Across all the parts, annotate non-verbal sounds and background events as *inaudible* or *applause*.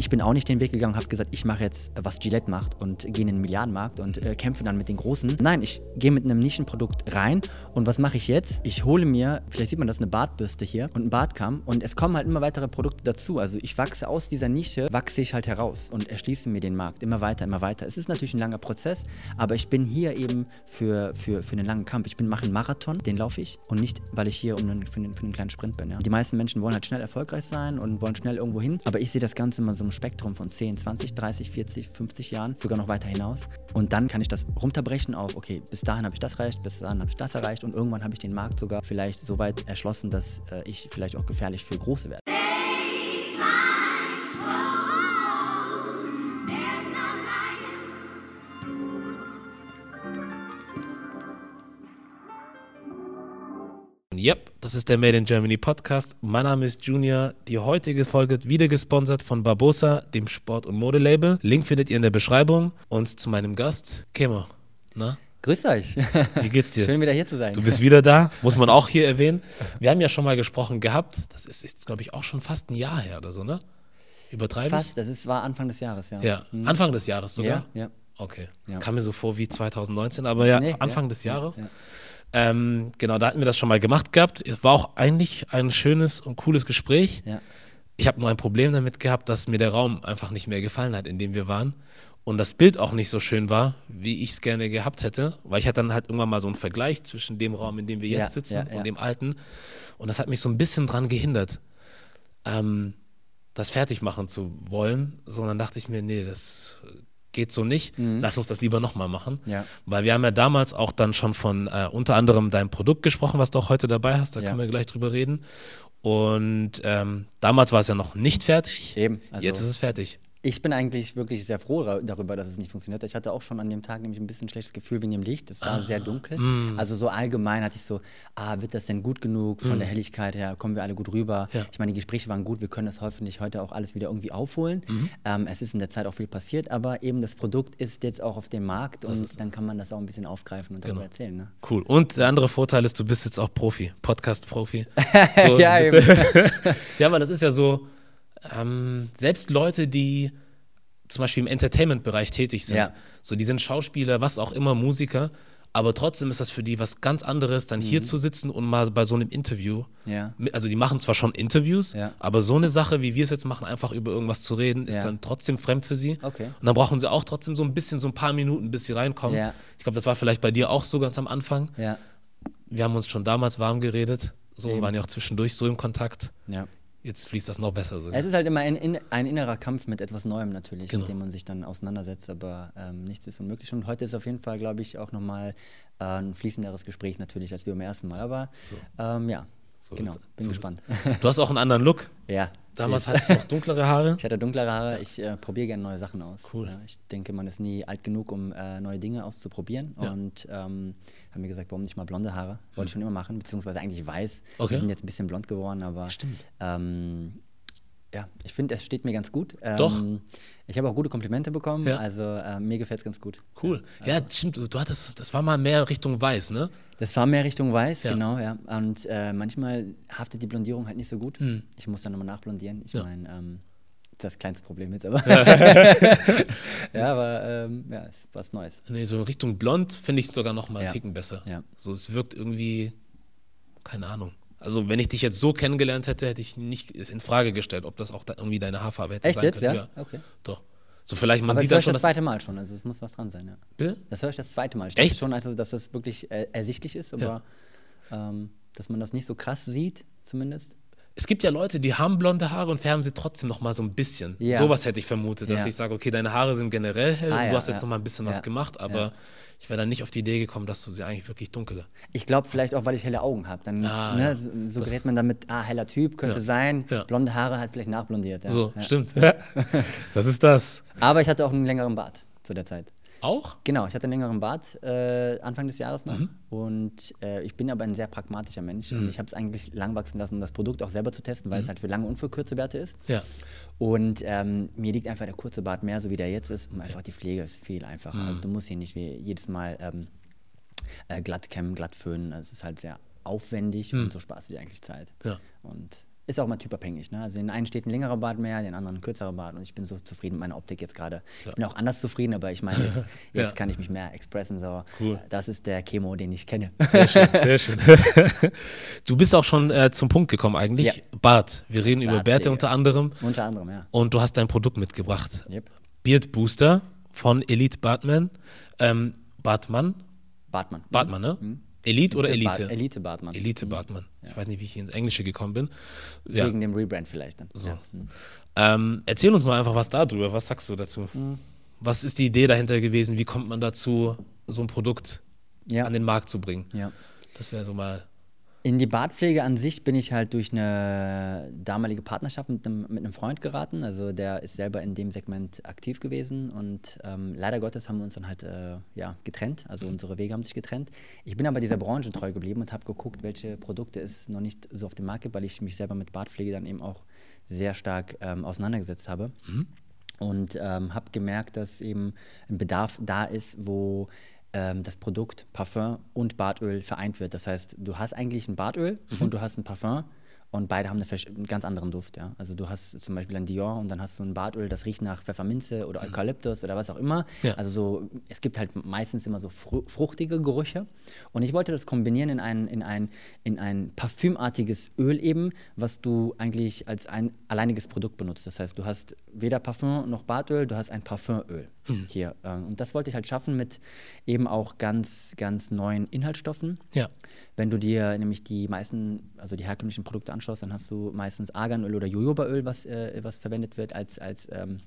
ich bin auch nicht den Weg gegangen, habe gesagt, ich mache jetzt, was Gillette macht und gehe in den Milliardenmarkt und äh, kämpfe dann mit den Großen. Nein, ich gehe mit einem Nischenprodukt rein und was mache ich jetzt? Ich hole mir, vielleicht sieht man das, eine Bartbürste hier und einen Bartkamm und es kommen halt immer weitere Produkte dazu. Also ich wachse aus dieser Nische, wachse ich halt heraus und erschließe mir den Markt immer weiter, immer weiter. Es ist natürlich ein langer Prozess, aber ich bin hier eben für, für, für einen langen Kampf. Ich bin mache einen Marathon, den laufe ich und nicht, weil ich hier um einen, für, einen, für einen kleinen Sprint bin. Ja. Die meisten Menschen wollen halt schnell erfolgreich sein und wollen schnell irgendwo hin, aber ich sehe das Ganze immer so im Spektrum von 10, 20, 30, 40, 50 Jahren, sogar noch weiter hinaus. Und dann kann ich das runterbrechen auf, okay, bis dahin habe ich das erreicht, bis dahin habe ich das erreicht und irgendwann habe ich den Markt sogar vielleicht so weit erschlossen, dass äh, ich vielleicht auch gefährlich für Große werde. Yep, das ist der Made in Germany Podcast. Mein Name ist Junior. Die heutige Folge wird wieder gesponsert von Barbosa, dem Sport- und Modelabel. Link findet ihr in der Beschreibung. Und zu meinem Gast, Kemo. Na? Grüß euch. Wie geht's dir? *laughs* Schön wieder hier zu sein. Du bist wieder da, muss man auch hier erwähnen. Wir haben ja schon mal gesprochen gehabt. Das ist jetzt, glaube ich, auch schon fast ein Jahr her oder so, ne? Übertreibe ich? Fast, das ist, war Anfang des Jahres, ja. Ja, Mhm. Anfang des Jahres sogar? Ja, ja. Okay. Ja. Kam mir so vor wie 2019, aber ja, Nee, Anfang ja, des ja, Jahres. ja. Ähm, genau, da hatten wir das schon mal gemacht gehabt. Es war auch eigentlich ein schönes und cooles Gespräch. Ja. Ich habe nur ein Problem damit gehabt, dass mir der Raum einfach nicht mehr gefallen hat, in dem wir waren. Und das Bild auch nicht so schön war, wie ich es gerne gehabt hätte. Weil ich hatte dann halt irgendwann mal so einen Vergleich zwischen dem Raum, in dem wir jetzt Ja, sitzen, ja. und dem alten. Und das hat mich so ein bisschen dran gehindert, ähm, das fertig machen zu wollen. Sondern dachte ich mir, nee, das geht so nicht. Lass uns das lieber nochmal machen. Mhm. Ja. Weil wir haben ja damals auch dann schon von äh, unter anderem deinem Produkt gesprochen, was du auch heute dabei hast. Da Ja. können wir gleich drüber reden. Und ähm, damals war es ja noch nicht fertig. Eben, also- Jetzt ist es fertig. Ich bin eigentlich wirklich sehr froh darüber, dass es nicht funktioniert. Ich hatte auch schon an dem Tag nämlich ein bisschen schlechtes Gefühl wegen dem Licht. Es war sehr dunkel. mm. Also so allgemein hatte ich so, ah, wird das denn gut genug von der Helligkeit her? Kommen wir alle gut rüber? Mm. Ja. Ich meine, die Gespräche waren gut. Wir können das hoffentlich heute auch alles wieder irgendwie aufholen. Mhm. Ähm, es ist in der Zeit auch viel passiert, aber eben das Produkt ist jetzt auch auf dem Markt und dann kann man das auch ein bisschen aufgreifen und darüber Genau. erzählen. Ne? Cool. Und der andere Vorteil ist, du bist jetzt auch Profi, Podcast-Profi. *laughs* So, Ja, bist- *laughs* ja, aber das ist ja so, ähm, selbst Leute, die zum Beispiel im Entertainment-Bereich tätig sind, Ja. so die sind Schauspieler, was auch immer, Musiker, aber trotzdem ist das für die was ganz anderes, dann Mhm. hier zu sitzen und mal bei so einem Interview, Ja. mit- also die machen zwar schon Interviews, Ja. aber so eine Sache, wie wir es jetzt machen, einfach über irgendwas zu reden, ist Ja. dann trotzdem fremd für sie. Okay. Und dann brauchen sie auch trotzdem so ein bisschen, so ein paar Minuten, bis sie reinkommen. Ich glaube, das war vielleicht bei dir auch so ganz am Anfang. Wir haben uns schon damals warm geredet, so Eben. waren ja auch zwischendurch so im Kontakt. Jetzt fließt das noch besser so. Es ist halt immer ein, in, ein innerer Kampf mit etwas Neuem natürlich, Genau. mit dem man sich dann auseinandersetzt, aber ähm, nichts ist unmöglich. Und heute ist auf jeden Fall, glaube ich, auch nochmal äh, ein fließenderes Gespräch natürlich als wir beim ersten Mal. Aber ähm, ja, So genau, bin so gespannt. Du hast auch einen anderen Look. *laughs* ja. Damals hattest du noch dunklere Haare. *laughs* ich hatte dunklere Haare, ich äh, probiere gerne neue Sachen aus. Cool. Ja, ich denke, man ist nie alt genug, um äh, neue Dinge auszuprobieren. Ja. Und ähm, haben mir gesagt, warum nicht mal blonde Haare? Wollte ich schon immer machen, beziehungsweise eigentlich weiß. Okay. Die sind jetzt ein bisschen blond geworden, aber Stimmt. ähm, ja, ich finde, es steht mir ganz gut. Ähm, Doch. Ich habe auch gute Komplimente bekommen, Ja. also äh, mir gefällt es ganz gut. Cool. Ja, stimmt. Du, du hattest, das war mal mehr Richtung weiß, ne? Das war mehr Richtung weiß, Ja. genau, ja. Und äh, manchmal haftet die Blondierung halt nicht so gut. Ich muss dann nochmal nachblondieren. Ich. Ja. meine, ähm, das kleinste Problem jetzt, aber. *laughs* ja, aber ähm, ja, ist was Neues. Nee, so in Richtung blond finde ich es sogar noch mal einen Ja. Ticken besser. Ja. So, es wirkt irgendwie, keine Ahnung. Also, wenn ich dich jetzt so kennengelernt hätte, hätte ich nicht in Frage gestellt, ob das auch da irgendwie deine Haarfarbe hätte Echt sein jetzt, können. ja? Okay. Doch. So, vielleicht man aber das sieht ich schon, das zweite Mal schon, also es muss was dran sein, ja. Bitte? Das höre ich das zweite Mal. Ich Echt? schon, also, dass das wirklich äh, ersichtlich ist, aber ähm, dass man das nicht so krass sieht, zumindest. Es gibt ja Leute, die haben blonde Haare und färben sie trotzdem noch mal so ein bisschen. Ja. Sowas hätte ich vermutet, dass Ja. ich sage, okay, deine Haare sind generell hell Ah, und du hast jetzt noch mal ein bisschen was gemacht, aber ich wäre dann nicht auf die Idee gekommen, dass du sie eigentlich wirklich dunkle. Ich glaube vielleicht auch, weil ich helle Augen habe. Dann Ah, ne, so, so gerät man damit, ah, heller Typ, könnte sein. Blonde Haare hat vielleicht nachblondiert. So, ja. stimmt. *laughs* das ist das. Aber ich hatte auch einen längeren Bart zu der Zeit. Auch? Genau, ich hatte einen längeren Bart äh, Anfang des Jahres noch. Mhm. Und äh, ich bin aber ein sehr pragmatischer Mensch. Und ich habe es eigentlich lang wachsen lassen, um das Produkt auch selber zu testen, weil Mhm. es halt für lange und für kurze Bärte ist. Ja. Und ähm, mir liegt einfach der kurze Bart mehr, so wie der jetzt ist. Und einfach die Pflege ist viel einfacher. Mhm. Also du musst hier nicht wie jedes Mal ähm, äh, glatt kämmen, glatt föhnen. Es ist halt sehr aufwendig und so sparst du dir eigentlich Zeit. Mhm. Ja. Und ist auch mal typabhängig. Ne? Also in einen steht ein längerer Bart mehr, den anderen ein kürzerer Bart und ich bin so zufrieden mit meiner Optik jetzt gerade. Ich bin auch anders zufrieden, aber ich meine, jetzt, *laughs* jetzt Ja. kann ich mich mehr expressen. So. Cool. Das ist der Chemo, den ich kenne. Sehr schön, *laughs* sehr schön. *laughs* du bist auch schon äh, zum Punkt gekommen eigentlich. Ja. Bart. Wir reden über Bartpflege. Bärte unter anderem. Unter anderem, ja. Und du hast dein Produkt mitgebracht. Yep. Beard Booster von Elite Bartman. Ähm, Bartmann? Bartmann. Bartmann, ne? Elite oder Elite? Elite Bartmann. Elite Bartmann. Ich weiß nicht, wie ich ins Englische gekommen bin. Ja. Wegen dem Rebrand vielleicht dann. So. Ja. Hm. Ähm, erzähl uns mal einfach was darüber. Was sagst du dazu? Mhm. Was ist die Idee dahinter gewesen? Wie kommt man dazu, so ein Produkt Ja. an den Markt zu bringen? ja. Das wäre so mal. In die Bartpflege an sich bin ich halt durch eine damalige Partnerschaft mit einem, mit einem Freund geraten. Also der ist selber in dem Segment aktiv gewesen und ähm, leider Gottes haben wir uns dann halt äh, ja, getrennt. Also unsere Wege haben sich getrennt. Ich bin aber dieser Branche treu geblieben und habe geguckt, welche Produkte es noch nicht so auf dem Markt gibt, weil ich mich selber mit Bartpflege dann eben auch sehr stark ähm, auseinandergesetzt habe. Und ähm, habe gemerkt, dass eben ein Bedarf da ist, wo ähm, das Produkt Parfum und Bartöl vereint wird. Das heißt, du hast eigentlich ein Bartöl und du hast ein Parfum und beide haben einen ganz anderen Duft. Ja? Also du hast zum Beispiel ein Dior und dann hast du ein Bartöl, das riecht nach Pfefferminze oder Eukalyptus oder was auch immer. Ja. Also so, es gibt halt meistens immer so fru fruchtige Gerüche. Und ich wollte das kombinieren in ein, in ein, in ein parfümartiges Öl eben, was du eigentlich als ein alleiniges Produkt benutzt. Das heißt, du hast weder Parfum noch Bartöl, du hast ein Parfümöl hier. Ähm, Und das wollte ich halt schaffen mit eben auch ganz, ganz neuen Inhaltsstoffen. Ja. Wenn du dir nämlich die meisten, also die herkömmlichen Produkte anschaust, dann hast du meistens Arganöl oder Jojobaöl, was, äh, was verwendet wird als, als ähm,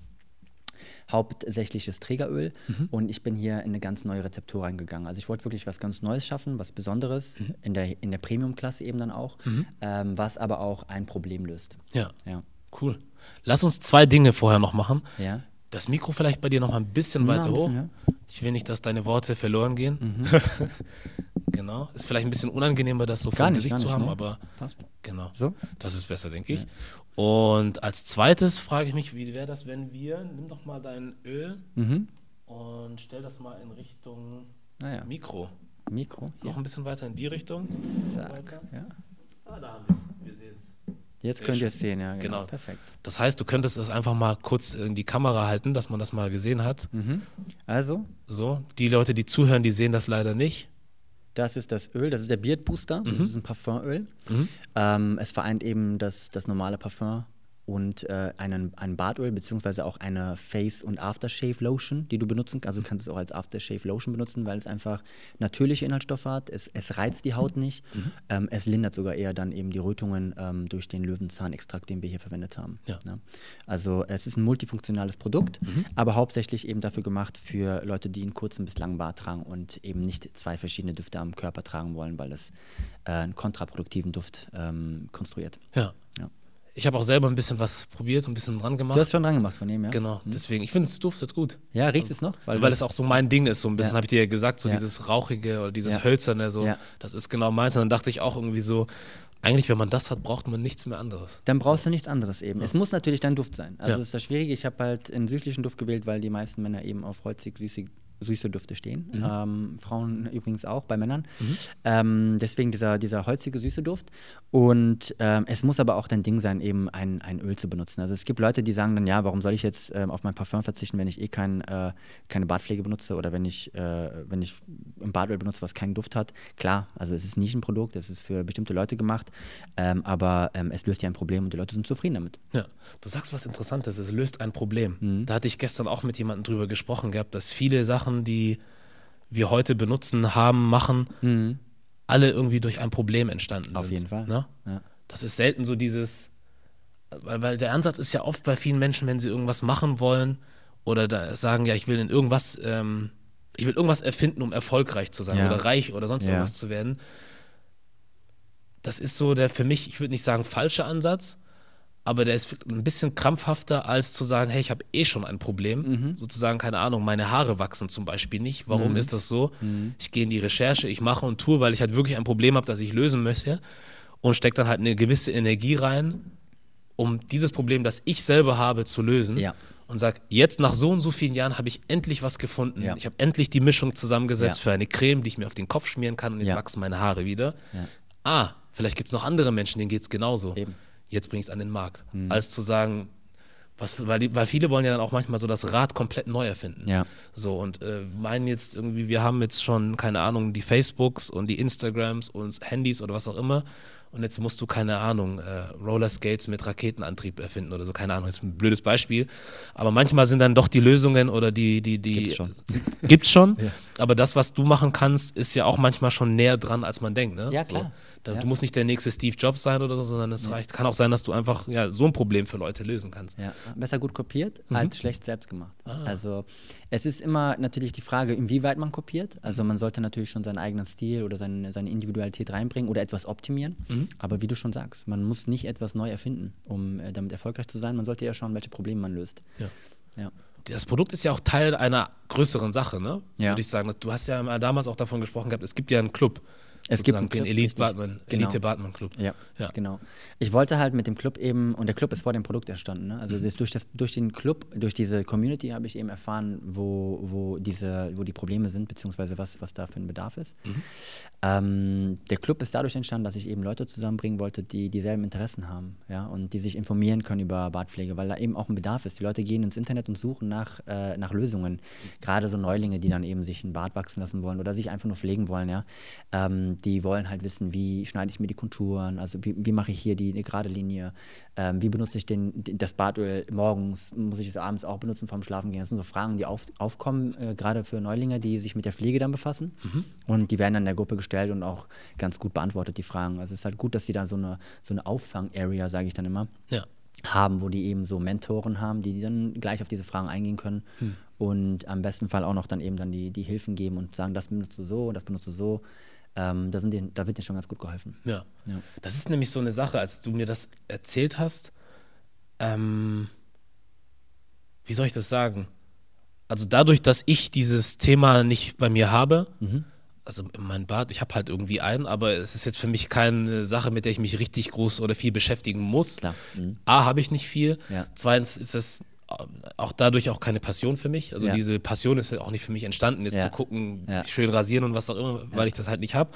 hauptsächliches Trägeröl. Und ich bin hier in eine ganz neue Rezeptur reingegangen. Also ich wollte wirklich was ganz Neues schaffen, was Besonderes, in der, in der Premium-Klasse eben dann auch, ähm, was aber auch ein Problem löst. Ja. Ja. Cool. Lass uns zwei Dinge vorher noch machen. Ja. Das Mikro vielleicht bei dir noch mal ein bisschen weiter ein hoch. bisschen, Ich will nicht, dass deine Worte verloren gehen. *laughs* genau. Ist vielleicht ein bisschen unangenehmer, das so vor dem Gesicht zu haben, ne? aber Passt. genau. So? Das ist besser, denke ich. Und als zweites frage ich mich, wie wäre das, wenn wir, nimm doch mal dein Öl Mhm. und stell das mal in Richtung Naja. Mikro. Mikro. Noch Hier. ein bisschen weiter in die Richtung. Zack. Ja. Ah, da haben wir es. Wir sehen es. Jetzt Sehr könnt ihr es sehen, ja. Genau. Genau. Perfekt. Das heißt, du könntest das einfach mal kurz in die Kamera halten, dass man das mal gesehen hat. Mhm. Also, So, die Leute, die zuhören, die sehen das leider nicht. Das ist das Öl, das ist der Beard Booster. Das ist ein Parfumöl. Mhm. Ähm, es vereint eben das, das normale Parfum und äh, einen, ein Bartöl, beziehungsweise auch eine Face- und Aftershave Lotion, die du benutzen kannst. Also du kannst es auch als Aftershave Lotion benutzen, weil es einfach natürliche Inhaltsstoffe hat. Es, es reizt die Haut nicht. Mhm. Ähm, es lindert sogar eher dann eben die Rötungen ähm, durch den Löwenzahnextrakt, den wir hier verwendet haben. Ja. Ne? Also es ist ein multifunktionales Produkt, Mhm. aber hauptsächlich eben dafür gemacht für Leute, die einen kurzen bis langen Bart tragen und eben nicht zwei verschiedene Düfte am Körper tragen wollen, weil es äh, einen kontraproduktiven Duft ähm, konstruiert. Ja. Ja. Ich habe auch selber ein bisschen was probiert, ein bisschen dran gemacht. Du hast schon dran gemacht von ihm, ja? genau, deswegen, ich finde, es duftet gut. Ja, riecht es noch? Weil, das- es auch so mein Ding ist, so ein bisschen, Ja. habe ich dir ja gesagt, so Ja. dieses Rauchige oder dieses Ja. Hölzerne, so, Ja. das ist genau meins. Und dann dachte ich auch irgendwie so, eigentlich, wenn man das hat, braucht man nichts mehr anderes. Dann brauchst du nichts anderes eben. Es muss natürlich dein Duft sein. Also Ja. das ist das Schwierige. Ich habe halt einen süßlichen Duft gewählt, weil die meisten Männer eben auf holzig süße, süße Düfte stehen. Mhm. Ähm, Frauen übrigens auch, bei Männern. Ähm, deswegen dieser, dieser holzige, süße Duft. Und ähm, es muss aber auch dein Ding sein, eben ein, ein Öl zu benutzen. Also es gibt Leute, die sagen dann, ja, warum soll ich jetzt ähm, auf mein Parfum verzichten, wenn ich eh kein, äh, keine Bartpflege benutze oder wenn ich, äh, wenn ich ein Bartöl benutze, was keinen Duft hat. Klar, also es ist nicht ein Produkt, es ist für bestimmte Leute gemacht, ähm, aber ähm, es löst ja ein Problem und die Leute sind zufrieden damit. Ja, du sagst was Interessantes, es löst ein Problem. Mhm. Da hatte ich gestern auch mit jemandem drüber gesprochen gehabt, dass viele Sachen, die wir heute benutzen, haben, machen, alle irgendwie durch ein Problem entstanden Mhm. Auf sind. jeden Fall. Ne? Ja. Das ist selten so dieses, weil, weil der Ansatz ist ja oft bei vielen Menschen, wenn sie irgendwas machen wollen oder da sagen, ja, ich will in irgendwas, ähm, ich will irgendwas erfinden, um erfolgreich zu sein Ja. oder reich oder sonst Ja. irgendwas zu werden. Das ist so der für mich, ich würde nicht sagen falsche Ansatz, aber der ist ein bisschen krampfhafter, als zu sagen, hey, ich habe eh schon ein Problem. Mhm. Sozusagen, keine Ahnung, meine Haare wachsen zum Beispiel nicht. Warum Mhm. ist das so? Ich gehe in die Recherche, ich mache und tue, weil ich halt wirklich ein Problem habe, das ich lösen möchte und stecke dann halt eine gewisse Energie rein, um dieses Problem, das ich selber habe, zu lösen. Ja. Und sag, jetzt nach so und so vielen Jahren habe ich endlich was gefunden. Ja. Ich habe endlich die Mischung zusammengesetzt Ja. für eine Creme, die ich mir auf den Kopf schmieren kann und jetzt wachsen meine Haare wieder. Ah, vielleicht gibt es noch andere Menschen, denen geht es genauso. Eben. Jetzt bringe ich es an den Markt. Mhm. Als zu sagen, was, weil, die, weil viele wollen ja dann auch manchmal so das Rad komplett neu erfinden. Ja. So und äh, meinen jetzt irgendwie, wir haben jetzt schon, keine Ahnung, die Facebooks und die Instagrams und Handys oder was auch immer und jetzt musst du, keine Ahnung, äh, Roller Skates mit Raketenantrieb erfinden oder so, keine Ahnung, ist ein blödes Beispiel. Aber manchmal sind dann doch die Lösungen oder die, die, die. Gibt's schon. Gibt's schon. *laughs* ja. Aber das, was du machen kannst, ist ja auch manchmal schon näher dran, als man denkt. Ne? Ja, klar. So. Da, ja. Du musst nicht der nächste Steve Jobs sein oder so, sondern es ja. reicht. Kann auch sein, dass du einfach ja, so ein Problem für Leute lösen kannst. Ja, besser gut kopiert mhm. als schlecht selbst gemacht. Ah. Also es ist immer natürlich die Frage, inwieweit man kopiert. Also man sollte natürlich schon seinen eigenen Stil oder seine, seine Individualität reinbringen oder etwas optimieren. Mhm. Aber wie du schon sagst, man muss nicht etwas neu erfinden, um äh, damit erfolgreich zu sein. Man sollte ja schauen, welche Probleme man löst. Ja. ja das Produkt ist ja auch Teil einer größeren Sache, ne? Ja. Würde ich sagen. Du hast ja damals auch davon gesprochen gehabt, es gibt ja einen Club. Es gibt einen Club, den Elite Bartman, genau. Elite Bartman Club. Ja, ja, genau. Ich wollte halt mit dem Club eben, und der Club ist vor dem Produkt entstanden. Ne? Also mhm. das, durch, das, durch den Club, durch diese Community habe ich eben erfahren, wo, wo, diese, wo die Probleme sind, beziehungsweise was, was da für ein Bedarf ist. Mhm. Ähm, der Club ist dadurch entstanden, dass ich eben Leute zusammenbringen wollte, die dieselben Interessen haben ja? und die sich informieren können über Bartpflege, weil da eben auch ein Bedarf ist. Die Leute gehen ins Internet und suchen nach, äh, nach Lösungen. Gerade so Neulinge, die dann eben sich einen Bart wachsen lassen wollen oder sich einfach nur pflegen wollen. Ja? Ähm, die wollen halt wissen, wie schneide ich mir die Konturen, also wie, wie mache ich hier die eine gerade Linie, ähm, wie benutze ich den, das Badöl morgens, muss ich es abends auch benutzen vorm Schlafen gehen. Das sind so Fragen, die auf, aufkommen, äh, gerade für Neulinge, die sich mit der Pflege dann befassen. Mhm. Und die werden dann in der Gruppe gestellt und auch ganz gut beantwortet, die Fragen. Also es ist halt gut, dass sie da so eine, so eine Auffang-Area, sage ich dann immer, ja. haben, wo die eben so Mentoren haben, die dann gleich auf diese Fragen eingehen können. Mhm. Und am besten Fall auch noch dann eben dann die, die Hilfen geben und sagen, das benutzt du so, das benutzt du so. Ähm, da, sind die, da wird dir schon ganz gut geholfen. Ja. ja. Das ist nämlich so eine Sache, als du mir das erzählt hast, ähm, wie soll ich das sagen? Also dadurch, dass ich dieses Thema nicht bei mir habe, mhm. also mein Bad, ich habe halt irgendwie einen, aber es ist jetzt für mich keine Sache, mit der ich mich richtig groß oder viel beschäftigen muss. Mhm. A, habe ich nicht viel. Ja. Zweitens ist es auch dadurch auch keine Passion für mich. Also ja. diese Passion ist auch nicht für mich entstanden, jetzt ja. zu gucken, ja. schön rasieren und was auch immer, weil ich das halt nicht habe.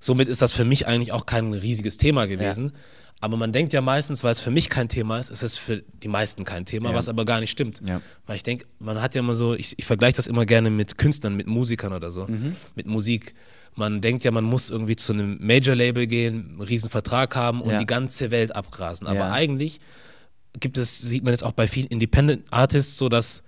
Somit ist das für mich eigentlich auch kein riesiges Thema gewesen. Aber man denkt ja meistens, weil es für mich kein Thema ist, ist es für die meisten kein Thema, was aber gar nicht stimmt. Weil ich denke, man hat ja immer so, ich, ich vergleiche das immer gerne mit Künstlern, mit Musikern oder so, mhm. mit Musik. Man denkt ja, man muss irgendwie zu einem Major-Label gehen, einen riesen Vertrag haben und die ganze Welt abgrasen. Aber eigentlich gibt es, sieht man jetzt auch bei vielen Independent Artists so, dass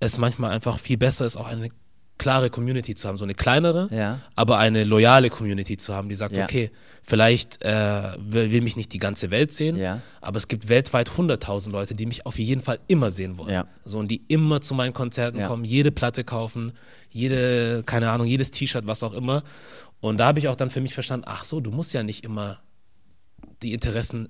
es manchmal einfach viel besser ist, auch eine klare Community zu haben, so eine kleinere, ja. aber eine loyale Community zu haben, die sagt, ja. okay, vielleicht äh, will, mich nicht die ganze Welt sehen, ja. aber es gibt weltweit 100.000 Leute, die mich auf jeden Fall immer sehen wollen. So, und die immer zu meinen Konzerten kommen, jede Platte kaufen, jede, keine Ahnung, jedes T-Shirt, was auch immer. Und da habe ich auch dann für mich verstanden, ach so, du musst ja nicht immer die Interessen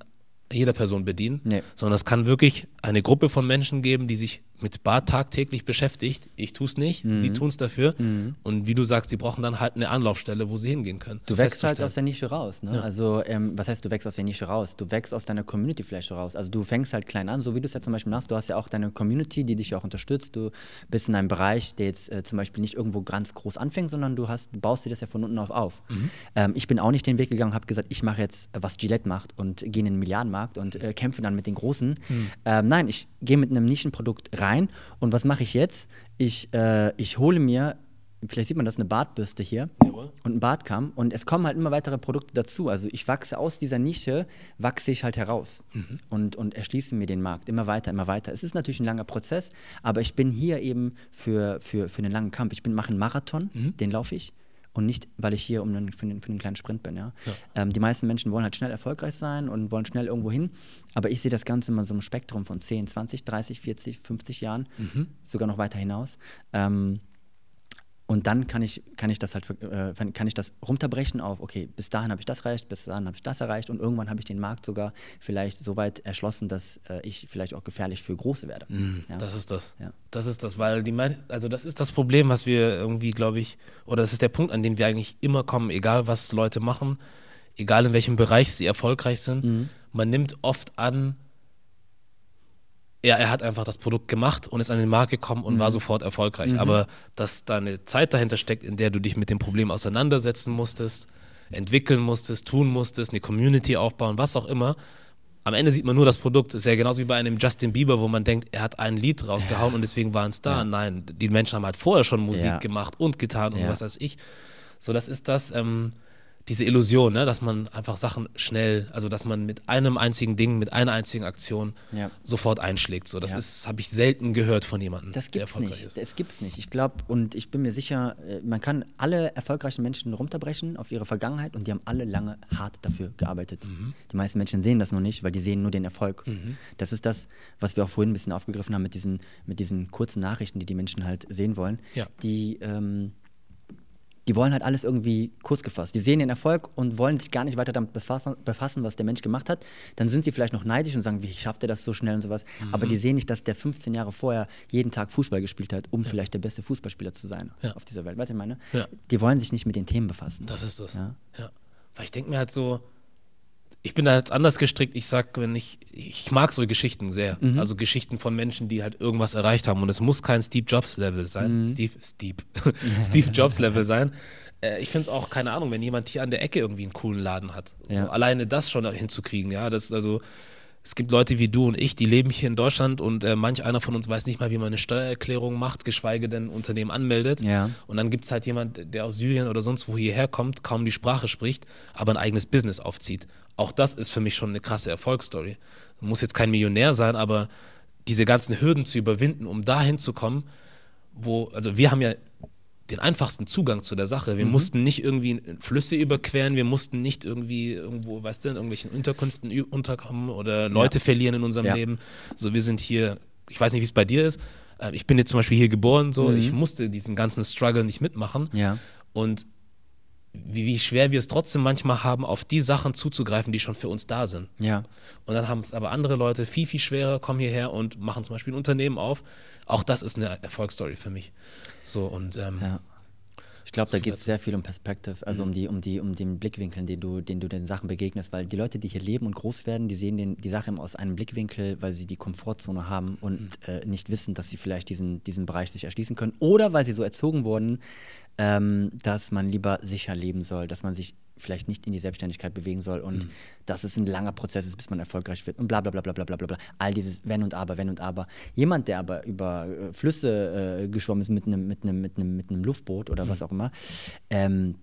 jeder Person bedienen, nee. sondern es kann wirklich eine Gruppe von Menschen geben, die sich mit Bart tagtäglich beschäftigt. Ich tue es nicht, mhm. sie tun es dafür. Mhm. Und wie du sagst, die brauchen dann halt eine Anlaufstelle, wo sie hingehen können. Du wächst halt aus der Nische raus. Ne? Ja. Also, ähm, was heißt, du wächst aus der Nische raus? Du wächst aus deiner Community-Fläche raus. Also, du fängst halt klein an, so wie du es ja zum Beispiel machst. Du hast ja auch deine Community, die dich auch unterstützt. Du bist in einem Bereich, der jetzt äh, zum Beispiel nicht irgendwo ganz groß anfängt, sondern du hast, baust dir das ja von unten auf auf. Mhm. Ähm, ich bin auch nicht den Weg gegangen, habe gesagt, ich mache jetzt, was Gillette macht und gehe in den Milliardenmarkt und äh, kämpfe dann mit den Großen. Mhm. Ähm, nein, ich gehe mit einem Nischenprodukt rein und was mache ich jetzt? Ich, äh, ich hole mir, vielleicht sieht man das, eine Bartbürste hier Jawohl. und ein Bartkamm und es kommen halt immer weitere Produkte dazu. Also ich wachse aus dieser Nische, wachse ich halt heraus mhm. und, und erschließe mir den Markt immer weiter, immer weiter. Es ist natürlich ein langer Prozess, aber ich bin hier eben für, für, für einen langen Kampf. Ich mache einen Marathon, mhm. den laufe ich und nicht, weil ich hier um einen, für, einen, für einen kleinen Sprint bin. Ja? ja. Ähm, die meisten Menschen wollen halt schnell erfolgreich sein und wollen schnell irgendwo hin, aber ich sehe das Ganze immer so im Spektrum von 10, 20, 30, 40, 50 Jahren, mhm. sogar noch weiter hinaus. Ähm, und dann kann ich, kann ich das halt äh, kann ich das runterbrechen auf, okay, bis dahin habe ich das erreicht, bis dahin habe ich das erreicht und irgendwann habe ich den Markt sogar vielleicht so weit erschlossen, dass äh, ich vielleicht auch gefährlich für Große werde. Mm, ja? Das ist das. Ja. Das ist das, weil die also das ist das Problem, was wir irgendwie, glaube ich, oder das ist der Punkt, an dem wir eigentlich immer kommen, egal was Leute machen, egal in welchem Bereich sie erfolgreich sind, mhm. man nimmt oft an, ja, er hat einfach das Produkt gemacht und ist an den Markt gekommen und mhm. war sofort erfolgreich. Mhm. Aber dass da eine Zeit dahinter steckt, in der du dich mit dem Problem auseinandersetzen musstest, entwickeln musstest, tun musstest, eine Community aufbauen, was auch immer, am Ende sieht man nur das Produkt. Ist ja genauso wie bei einem Justin Bieber, wo man denkt, er hat ein Lied rausgehauen ja. und deswegen war ein Star. Ja. Nein, die Menschen haben halt vorher schon Musik ja. gemacht und getan und was weiß ich. So, das ist das, ähm, diese Illusion, ne, dass man einfach Sachen schnell, also dass man mit einem einzigen Ding, mit einer einzigen Aktion ja. sofort einschlägt. So, das ja. ist, habe ich selten gehört von jemandem, das gibt's der erfolgreich nicht. ist. Das gibt's nicht. Ich glaube und ich bin mir sicher, äh, man kann alle erfolgreichen Menschen runterbrechen auf ihre Vergangenheit und die haben alle lange hart dafür gearbeitet. Mhm. Die meisten Menschen sehen das noch nicht, weil die sehen nur den Erfolg. Mhm. Das ist das, was wir auch vorhin ein bisschen aufgegriffen haben mit diesen, mit diesen kurzen Nachrichten, die die Menschen halt sehen wollen. Ja. Die ähm, die wollen halt alles irgendwie kurz gefasst. Die sehen den Erfolg und wollen sich gar nicht weiter damit befassen, befassen, was der Mensch gemacht hat. Dann sind sie vielleicht noch neidisch und sagen, wie schafft er das so schnell und sowas. Mhm. Aber die sehen nicht, dass der 15 Jahre vorher jeden Tag Fußball gespielt hat, um ja. vielleicht der beste Fußballspieler zu sein ja. auf dieser Welt. Weißt du, ich meine? Ja. Die wollen sich nicht mit den Themen befassen. Das ist das. Ja. Weil ich denke mir halt so, ich bin da jetzt anders gestrickt. Ich sag, wenn ich, ich mag so Geschichten sehr. Mhm. Also Geschichten von Menschen, die halt irgendwas erreicht haben. Und es muss kein Steve Jobs Level sein. Mhm. Steve, Steve, *laughs* Steve Jobs Level sein. Äh, ich finde es auch, keine Ahnung, wenn jemand hier an der Ecke irgendwie einen coolen Laden hat. Ja. So, alleine das schon hinzukriegen, ja. Das, also, es gibt Leute wie du und ich, die leben hier in Deutschland und äh, manch einer von uns weiß nicht mal, wie man eine Steuererklärung macht, geschweige denn ein Unternehmen anmeldet. Ja. Und dann gibt es halt jemand, der aus Syrien oder sonst wo hierher kommt, kaum die Sprache spricht, aber ein eigenes Business aufzieht. Auch das ist für mich schon eine krasse Erfolgsstory. Muss jetzt kein Millionär sein, aber diese ganzen Hürden zu überwinden, um dahin zu kommen, wo, also wir haben ja den einfachsten Zugang zu der Sache. Wir mhm. mussten nicht irgendwie Flüsse überqueren, wir mussten nicht irgendwie irgendwo, weißt du, in irgendwelchen Unterkünften unterkommen oder Leute ja. verlieren in unserem ja. Leben. So, wir sind hier, ich weiß nicht, wie es bei dir ist. Äh, ich bin jetzt zum Beispiel hier geboren, so, mhm. ich musste diesen ganzen Struggle nicht mitmachen. Ja. Und wie, wie schwer wir es trotzdem manchmal haben, auf die Sachen zuzugreifen, die schon für uns da sind. Ja. Und dann haben es aber andere Leute viel, viel schwerer, kommen hierher und machen zum Beispiel ein Unternehmen auf. Auch das ist eine Erfolgsstory für mich. So und ähm, ja. Ich glaube, da geht es sehr viel um Perspektive, also mhm. um die, um die, um den Blickwinkel, den du, den du den Sachen begegnest, weil die Leute, die hier leben und groß werden, die sehen den, die Sache immer aus einem Blickwinkel, weil sie die Komfortzone haben und mhm. äh, nicht wissen, dass sie vielleicht diesen, diesen Bereich sich erschließen können. Oder weil sie so erzogen wurden, ähm, dass man lieber sicher leben soll, dass man sich vielleicht nicht in die Selbstständigkeit bewegen soll und mhm. dass es ein langer Prozess ist, bis man erfolgreich wird und bla bla bla bla bla bla bla. All dieses Wenn und Aber, Wenn und Aber. Jemand, der aber über äh, Flüsse äh, geschwommen ist mit einem mit mit mit Luftboot oder mhm. was auch immer, ähm,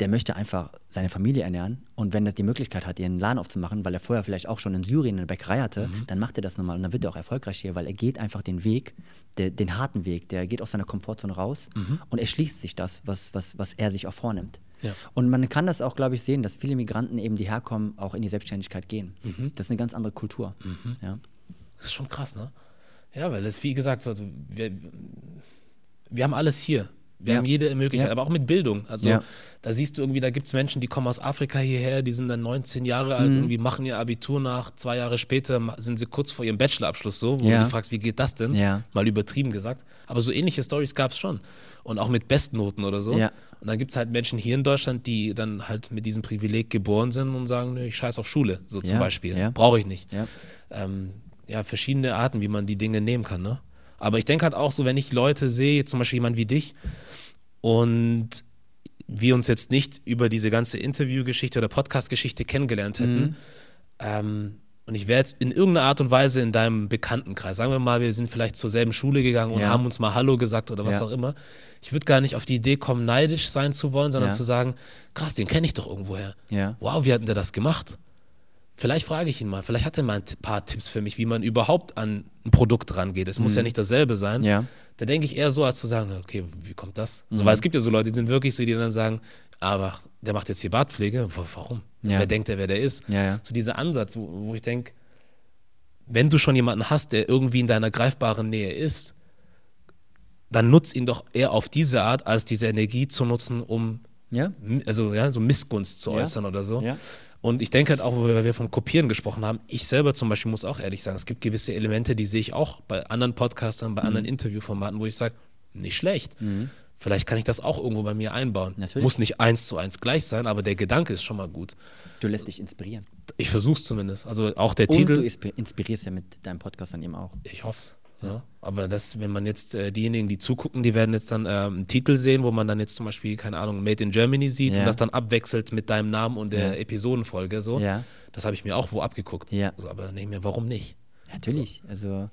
der möchte einfach seine Familie ernähren und wenn er die Möglichkeit hat, ihren Laden aufzumachen, weil er vorher vielleicht auch schon in Syrien eine Bäckerei hatte, mhm. dann macht er das nochmal und dann wird er auch erfolgreich hier, weil er geht einfach den Weg, der, den harten Weg, der geht aus seiner Komfortzone raus mhm. und erschließt sich das, was, was, was er sich auch vornimmt. Ja. Und man kann das auch, glaube ich, sehen, dass viele Migranten eben, die herkommen, auch in die Selbstständigkeit gehen. Mhm. Das ist eine ganz andere Kultur. Mhm. Ja. Das ist schon krass, ne? Ja, weil das, wie gesagt, also wir, wir haben alles hier. Wir ja. haben jede Möglichkeit, ja. aber auch mit Bildung. Also ja. da siehst du irgendwie, da gibt es Menschen, die kommen aus Afrika hierher, die sind dann 19 Jahre alt, mhm. irgendwie machen ihr Abitur nach, zwei Jahre später sind sie kurz vor ihrem Bachelorabschluss so, wo du fragst, wie geht das denn? Mal übertrieben gesagt. Aber so ähnliche Stories gab es schon. Und auch mit Bestnoten oder so. Und dann gibt es halt Menschen hier in Deutschland, die dann halt mit diesem Privileg geboren sind und sagen, nö, ich scheiß auf Schule, so zum Beispiel. Brauche ich nicht. Ähm, ja, verschiedene Arten, wie man die Dinge nehmen kann, ne? Aber ich denke halt auch so, wenn ich Leute sehe, zum Beispiel jemand wie dich, und wir uns jetzt nicht über diese ganze Interviewgeschichte oder Podcast-Geschichte kennengelernt hätten, mhm. ähm, und ich wäre jetzt in irgendeiner Art und Weise in deinem Bekanntenkreis, sagen wir mal, wir sind vielleicht zur selben Schule gegangen und ja. haben uns mal Hallo gesagt oder was ja. auch immer. Ich würde gar nicht auf die Idee kommen, neidisch sein zu wollen, sondern ja. zu sagen, krass, den kenne ich doch irgendwoher. Wow, wie hat denn der das gemacht? Vielleicht frage ich ihn mal, vielleicht hat er mal ein paar Tipps für mich, wie man überhaupt an ein Produkt rangeht. Es mhm. muss ja nicht dasselbe sein. Ja. Da denke ich eher so, als zu sagen, okay, wie kommt das? Mhm. So, weil es gibt ja so Leute, die sind wirklich so, die dann sagen, aber der macht jetzt hier Bartpflege, warum? Ja. Wer denkt er, wer der ist? Ja, ja. So dieser Ansatz, wo, wo ich denke, wenn du schon jemanden hast, der irgendwie in deiner greifbaren Nähe ist, dann nutz ihn doch eher auf diese Art, als diese Energie zu nutzen, um ja. also ja, so Missgunst zu äußern oder so. Ja. Und ich denke halt auch, weil wir von Kopieren gesprochen haben, ich selber zum Beispiel muss auch ehrlich sagen, es gibt gewisse Elemente, die sehe ich auch bei anderen Podcastern, bei mhm. anderen Interviewformaten, wo ich sage, nicht schlecht. Mhm. Vielleicht kann ich das auch irgendwo bei mir einbauen. Natürlich. Muss nicht eins zu eins gleich sein, aber der Gedanke ist schon mal gut. Du lässt dich inspirieren. Ich versuche es zumindest. Also auch der Und Titel. Du inspirierst ja mit deinem Podcast dann eben auch. Ich hoffe es. Ja. Aber das, wenn man jetzt äh, diejenigen, die zugucken, die werden jetzt dann äh, einen Titel sehen, wo man dann jetzt zum Beispiel, keine Ahnung, Made in Germany sieht ja. und das dann abwechselt mit deinem Namen und der ja. Episodenfolge so. Ja. das habe ich mir auch wo abgeguckt. Ja. So, aber denke ich mir, warum nicht? Natürlich, also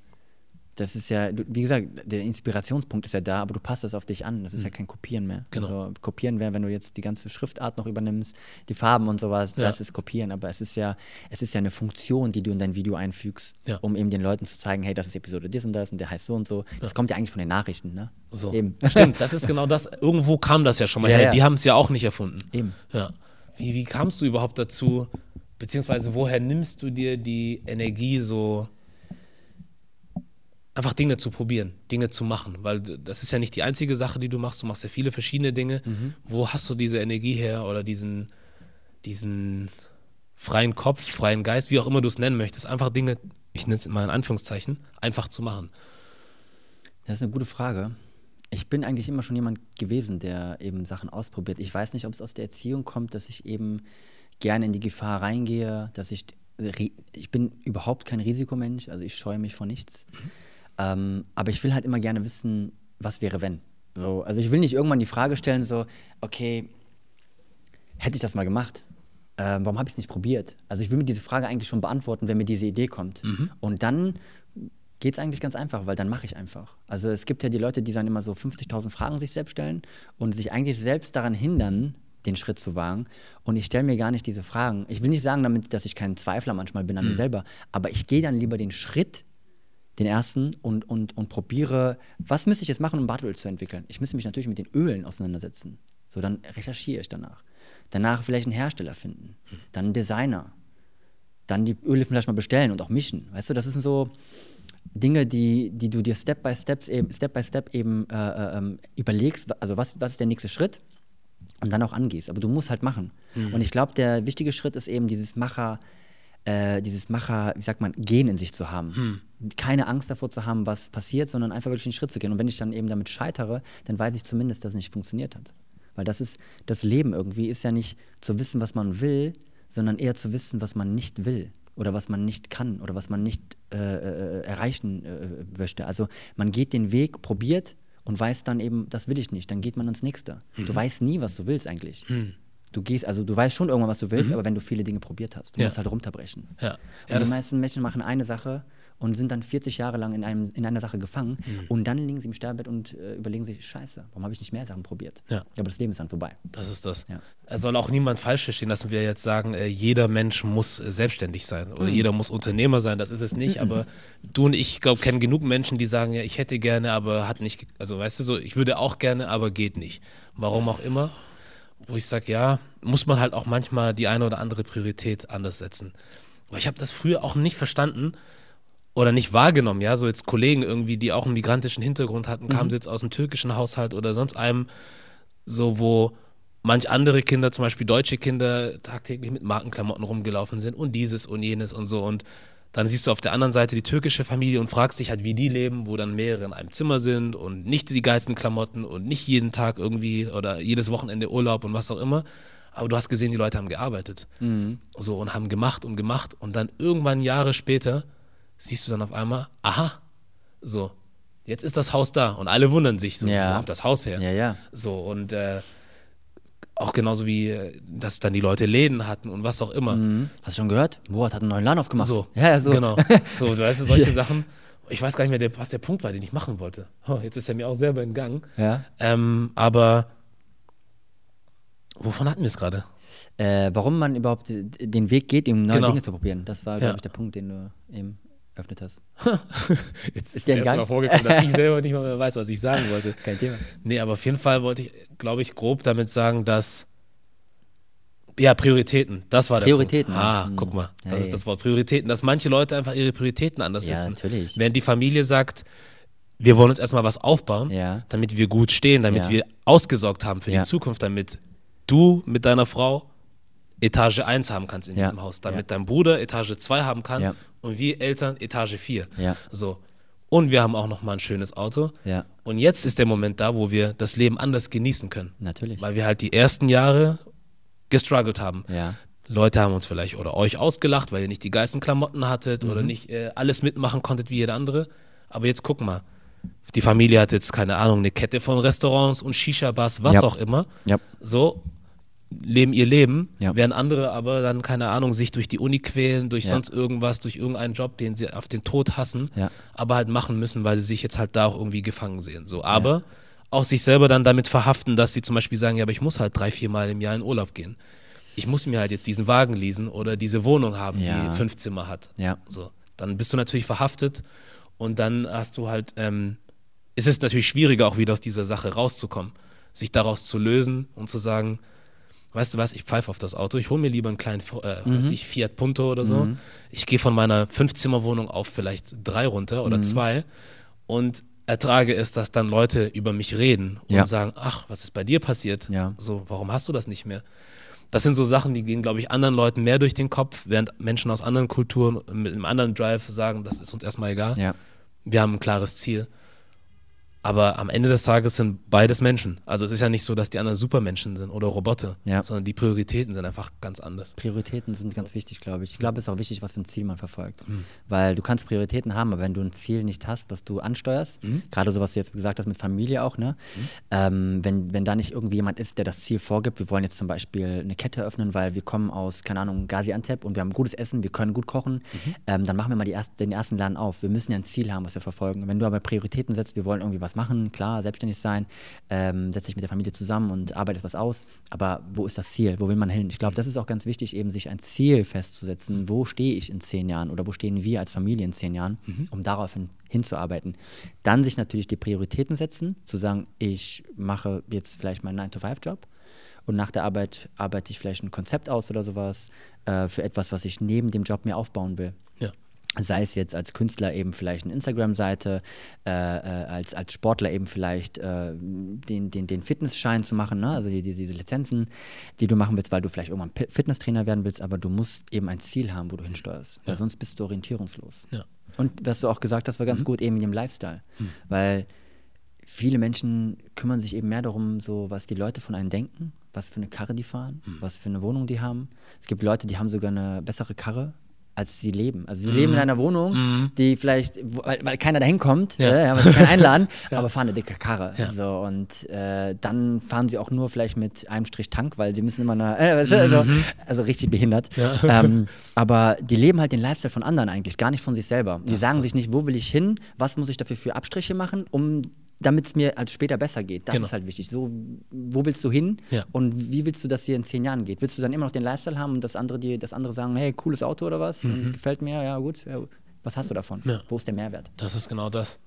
das ist ja, wie gesagt, der Inspirationspunkt ist ja da, aber du passt das auf dich an. Das ist ja kein Kopieren mehr. Mhm. Genau. Also Kopieren wäre, wenn du jetzt die ganze Schriftart noch übernimmst, die Farben und sowas, Ja. das ist Kopieren. Aber es ist ja, es ist ja eine Funktion, die du in dein Video einfügst, Ja. um eben den Leuten zu zeigen, hey, das ist Episode dies und das und der heißt so und so. Das kommt ja eigentlich von den Nachrichten, ne? So. Eben. *laughs* Stimmt, das ist *laughs* genau das. Irgendwo kam das ja schon mal Ja, her. ja. Die haben es ja auch nicht erfunden. Eben. Ja. Wie, wie kamst du überhaupt dazu, beziehungsweise woher nimmst du dir die Energie so, einfach Dinge zu probieren, Dinge zu machen? Weil das ist ja nicht die einzige Sache, die du machst. Du machst ja viele verschiedene Dinge. Mhm. Wo hast du diese Energie her oder diesen, diesen freien Kopf, freien Geist, wie auch immer du es nennen möchtest, einfach Dinge, ich nenne es mal in Anführungszeichen, einfach zu machen? Das ist eine gute Frage. Ich bin eigentlich immer schon jemand gewesen, der eben Sachen ausprobiert. Ich weiß nicht, ob es aus der Erziehung kommt, dass ich eben gerne in die Gefahr reingehe, dass ich, ich bin überhaupt kein Risikomensch, also ich scheue mich vor nichts. Ähm, aber ich will halt immer gerne wissen, was wäre, wenn. So, also ich will nicht irgendwann die Frage stellen, so, okay, hätte ich das mal gemacht? Ähm, warum habe ich es nicht probiert? Also ich will mir diese Frage eigentlich schon beantworten, wenn mir diese Idee kommt. Und dann geht es eigentlich ganz einfach, weil dann mache ich einfach. Also es gibt ja die Leute, die dann immer so 50.000 Fragen sich selbst stellen und sich eigentlich selbst daran hindern, den Schritt zu wagen. Und ich stelle mir gar nicht diese Fragen. Ich will nicht sagen damit, dass ich kein Zweifler manchmal bin an mir selber, aber ich gehe dann lieber den Schritt, den ersten, und, und, und probiere, was müsste ich jetzt machen, um Bartöl zu entwickeln? Ich müsste mich natürlich mit den Ölen auseinandersetzen. So, dann recherchiere ich danach. Danach vielleicht einen Hersteller finden, dann einen Designer, dann die Öle vielleicht mal bestellen und auch mischen. Weißt du, das sind so Dinge, die, die du dir Step by Step eben, Step by Step eben äh, äh, ähm, überlegst, also was, was ist der nächste Schritt und dann auch angehst. Aber du musst halt machen. Und ich glaube, der wichtige Schritt ist eben dieses Macher, äh, dieses Macher, wie sagt man, Gehen in sich zu haben. Keine Angst davor zu haben, was passiert, sondern einfach wirklich den Schritt zu gehen. Und wenn ich dann eben damit scheitere, dann weiß ich zumindest, dass es nicht funktioniert hat. Weil das ist, das Leben irgendwie ist ja nicht zu wissen, was man will, sondern eher zu wissen, was man nicht will oder was man nicht kann oder was man nicht äh, äh, erreichen äh, möchte. Also man geht den Weg, probiert und weiß dann eben, das will ich nicht. Dann geht man ans nächste. Du weißt nie, was du willst eigentlich. Du gehst, also du weißt schon irgendwann, was du willst, aber wenn du viele Dinge probiert hast, du Ja. musst halt runterbrechen. Ja. Und Ja, die das, meisten Menschen machen eine Sache und sind dann 40 Jahre lang in, einem, in einer Sache gefangen Mhm. und dann liegen sie im Sterbebett und äh, überlegen sich, scheiße, warum habe ich nicht mehr Sachen probiert? Ja. Aber das Leben ist dann vorbei. Das ist das. Ja. Es soll auch niemand falsch verstehen, dass wir jetzt sagen, äh, jeder Mensch muss äh, selbstständig sein oder Mhm. jeder muss Unternehmer sein. Das ist es nicht. Aber du und ich, glaube, kennen genug Menschen, die sagen, ja, ich hätte gerne, aber hat nicht. Also, weißt du, so, ich würde auch gerne, aber geht nicht. Warum auch immer. Wo ich sage, ja, muss man halt auch manchmal die eine oder andere Priorität anders setzen. Aber ich habe das früher auch nicht verstanden oder nicht wahrgenommen, ja, so jetzt Kollegen irgendwie, die auch einen migrantischen Hintergrund hatten, kamen sie jetzt aus dem türkischen Haushalt oder sonst einem, so wo manch andere Kinder, zum Beispiel deutsche Kinder, tagtäglich mit Markenklamotten rumgelaufen sind und dieses und jenes und so und dann siehst du auf der anderen Seite die türkische Familie und fragst dich halt, wie die leben, wo dann mehrere in einem Zimmer sind und nicht die geilsten Klamotten und nicht jeden Tag irgendwie oder jedes Wochenende Urlaub und was auch immer. Aber du hast gesehen, die Leute haben gearbeitet. So und haben gemacht und gemacht und dann irgendwann Jahre später siehst du dann auf einmal, aha, so, jetzt ist das Haus da und alle wundern sich so, Ja. wo kommt das Haus her? Ja, ja. So und äh, auch genauso wie, äh, dass dann die Leute Läden hatten und was auch immer. Mhm. Hast du schon gehört? Boat hat einen neuen Laden aufgemacht. So, Ja, so. genau. *laughs* So, du weißt, solche Sachen. Ich weiß gar nicht mehr, was der Punkt war, den ich machen wollte. Oh, jetzt ist er mir auch selber entgangen. Ja. Ähm, aber wovon hatten wir es gerade? Äh, warum man überhaupt den Weg geht, um neue Genau. Dinge zu probieren. Das war, glaube ich, der Punkt, den du eben eröffnet hast. *laughs* Jetzt ist erst mal vorgekommen, dass ich *laughs* selber nicht mal mehr weiß, was ich sagen wollte. Kein Thema. Nee, aber auf jeden Fall wollte ich, glaube ich, grob damit sagen, dass. Ja, Prioritäten. Das war der Prioritäten, Punkt. Ah, ja. Mhm. guck mal. Das Hey. ist das Wort Prioritäten. Dass manche Leute einfach ihre Prioritäten anders Ja, setzen. natürlich. Während die Familie sagt, wir wollen uns erstmal was aufbauen, Ja. damit wir gut stehen, damit Ja. wir ausgesorgt haben für Ja. die Zukunft, damit du mit deiner Frau Etage 1 haben kannst in Ja. diesem Haus, damit Ja. dein Bruder Etage 2 haben kann Ja. und wir Eltern Etage 4. Ja. So. Und wir haben auch noch mal ein schönes Auto. Ja. Und jetzt ist der Moment da, wo wir das Leben anders genießen können. Natürlich. Weil wir halt die ersten Jahre gestruggelt haben. Leute haben uns vielleicht oder euch ausgelacht, weil ihr nicht die geilsten Klamotten hattet Mhm. oder nicht äh, alles mitmachen konntet wie jeder andere. Aber jetzt guck mal. Die Familie hat jetzt, keine Ahnung, eine Kette von Restaurants und Shisha-Bars, was Ja. auch immer. Ja. So, leben ihr Leben, Ja. während andere aber dann, keine Ahnung, sich durch die Uni quälen, durch Ja. sonst irgendwas, durch irgendeinen Job, den sie auf den Tod hassen, Ja. aber halt machen müssen, weil sie sich jetzt halt da auch irgendwie gefangen sehen. So, aber auch sich selber dann damit verhaften, dass sie zum Beispiel sagen, ja, aber ich muss halt drei, vier Mal im Jahr in Urlaub gehen. Ich muss mir halt jetzt diesen Wagen leasen oder diese Wohnung haben, die fünf Zimmer hat. Ja. So, dann bist du natürlich verhaftet und dann hast du halt, ähm, ist es natürlich schwieriger, auch wieder aus dieser Sache rauszukommen, sich daraus zu lösen und zu sagen, weißt du was, ich pfeife auf das Auto, ich hole mir lieber einen kleinen, äh, weiß ich, Fiat Punto oder so. Ich gehe von meiner Fünfzimmerwohnung auf vielleicht drei runter oder zwei und ertrage es, dass dann Leute über mich reden und Ja. sagen, ach, was ist bei dir passiert? Ja. So, warum hast du das nicht mehr? Das sind so Sachen, die gehen, glaube ich, anderen Leuten mehr durch den Kopf, während Menschen aus anderen Kulturen mit einem anderen Drive sagen, das ist uns erstmal egal. Ja. Wir haben ein klares Ziel. Aber am Ende des Tages sind beides Menschen. Also es ist ja nicht so, dass die anderen Supermenschen sind oder Roboter, Ja. sondern die Prioritäten sind einfach ganz anders. Prioritäten sind ganz wichtig, glaube ich. Ich glaube, es ist auch wichtig, was für ein Ziel man verfolgt. Mhm. Weil du kannst Prioritäten haben, aber wenn du ein Ziel nicht hast, was du ansteuerst, Mhm. gerade so, was du jetzt gesagt hast mit Familie auch, ne? Ähm, wenn, wenn da nicht irgendwie jemand ist, der das Ziel vorgibt, wir wollen jetzt zum Beispiel eine Kette öffnen, weil wir kommen aus, keine Ahnung, Gaziantep und wir haben gutes Essen, wir können gut kochen, Mhm. ähm, dann machen wir mal erst, den ersten Laden auf. Wir müssen ja ein Ziel haben, was wir verfolgen. Wenn du aber Prioritäten setzt, wir wollen irgendwie was machen, klar, selbstständig sein, ähm, setz dich mit der Familie zusammen und arbeitest was aus, aber wo ist das Ziel? Wo will man hin? Ich glaube, das ist auch ganz wichtig, eben sich ein Ziel festzusetzen. Wo stehe ich in zehn Jahren oder wo stehen wir als Familie in zehn Jahren, um darauf hin, hinzuarbeiten. Dann sich natürlich die Prioritäten setzen, zu sagen, ich mache jetzt vielleicht meinen 9-to-5-Job und nach der Arbeit arbeite ich vielleicht ein Konzept aus oder sowas äh, für etwas, was ich neben dem Job mir aufbauen will. Sei es jetzt als Künstler eben vielleicht eine Instagram-Seite, äh, äh, als, als Sportler eben vielleicht äh, den, den, den Fitnessschein zu machen, ne? also die, die, diese Lizenzen, die du machen willst, weil du vielleicht irgendwann Fitnesstrainer werden willst, aber du musst eben ein Ziel haben, wo du hinsteuerst, weil sonst bist du orientierungslos. Ja. Und was du auch gesagt hast, war ganz gut eben in dem Lifestyle, weil viele Menschen kümmern sich eben mehr darum, so was die Leute von einem denken, was für eine Karre die fahren, was für eine Wohnung die haben. Es gibt Leute, die haben sogar eine bessere Karre, als sie leben. Also sie leben in einer Wohnung, die vielleicht, weil, weil keiner da hinkommt, Ja. äh, weil sie keinen einladen, *laughs* aber fahren eine dicke Karre. Ja. So, und äh, dann fahren sie auch nur vielleicht mit einem Strich Tank, weil sie müssen immer eine, äh, weißt du, also, also richtig behindert. Ja. Ähm, *laughs* aber die leben halt den Lifestyle von anderen eigentlich, gar nicht von sich selber. Die sagen sich nicht, wo will ich hin, was muss ich dafür für Abstriche machen, um damit es mir als später besser geht. Das Genau. ist halt wichtig. So, wo willst du hin Ja. und wie willst du, dass dir in zehn Jahren geht? Willst du dann immer noch den Lifestyle haben und das andere, die, das andere sagen, hey, cooles Auto oder was? Und gefällt mir, ja gut. Ja, was hast du davon? Mhm. Ja. Wo ist der Mehrwert? Das ist genau das.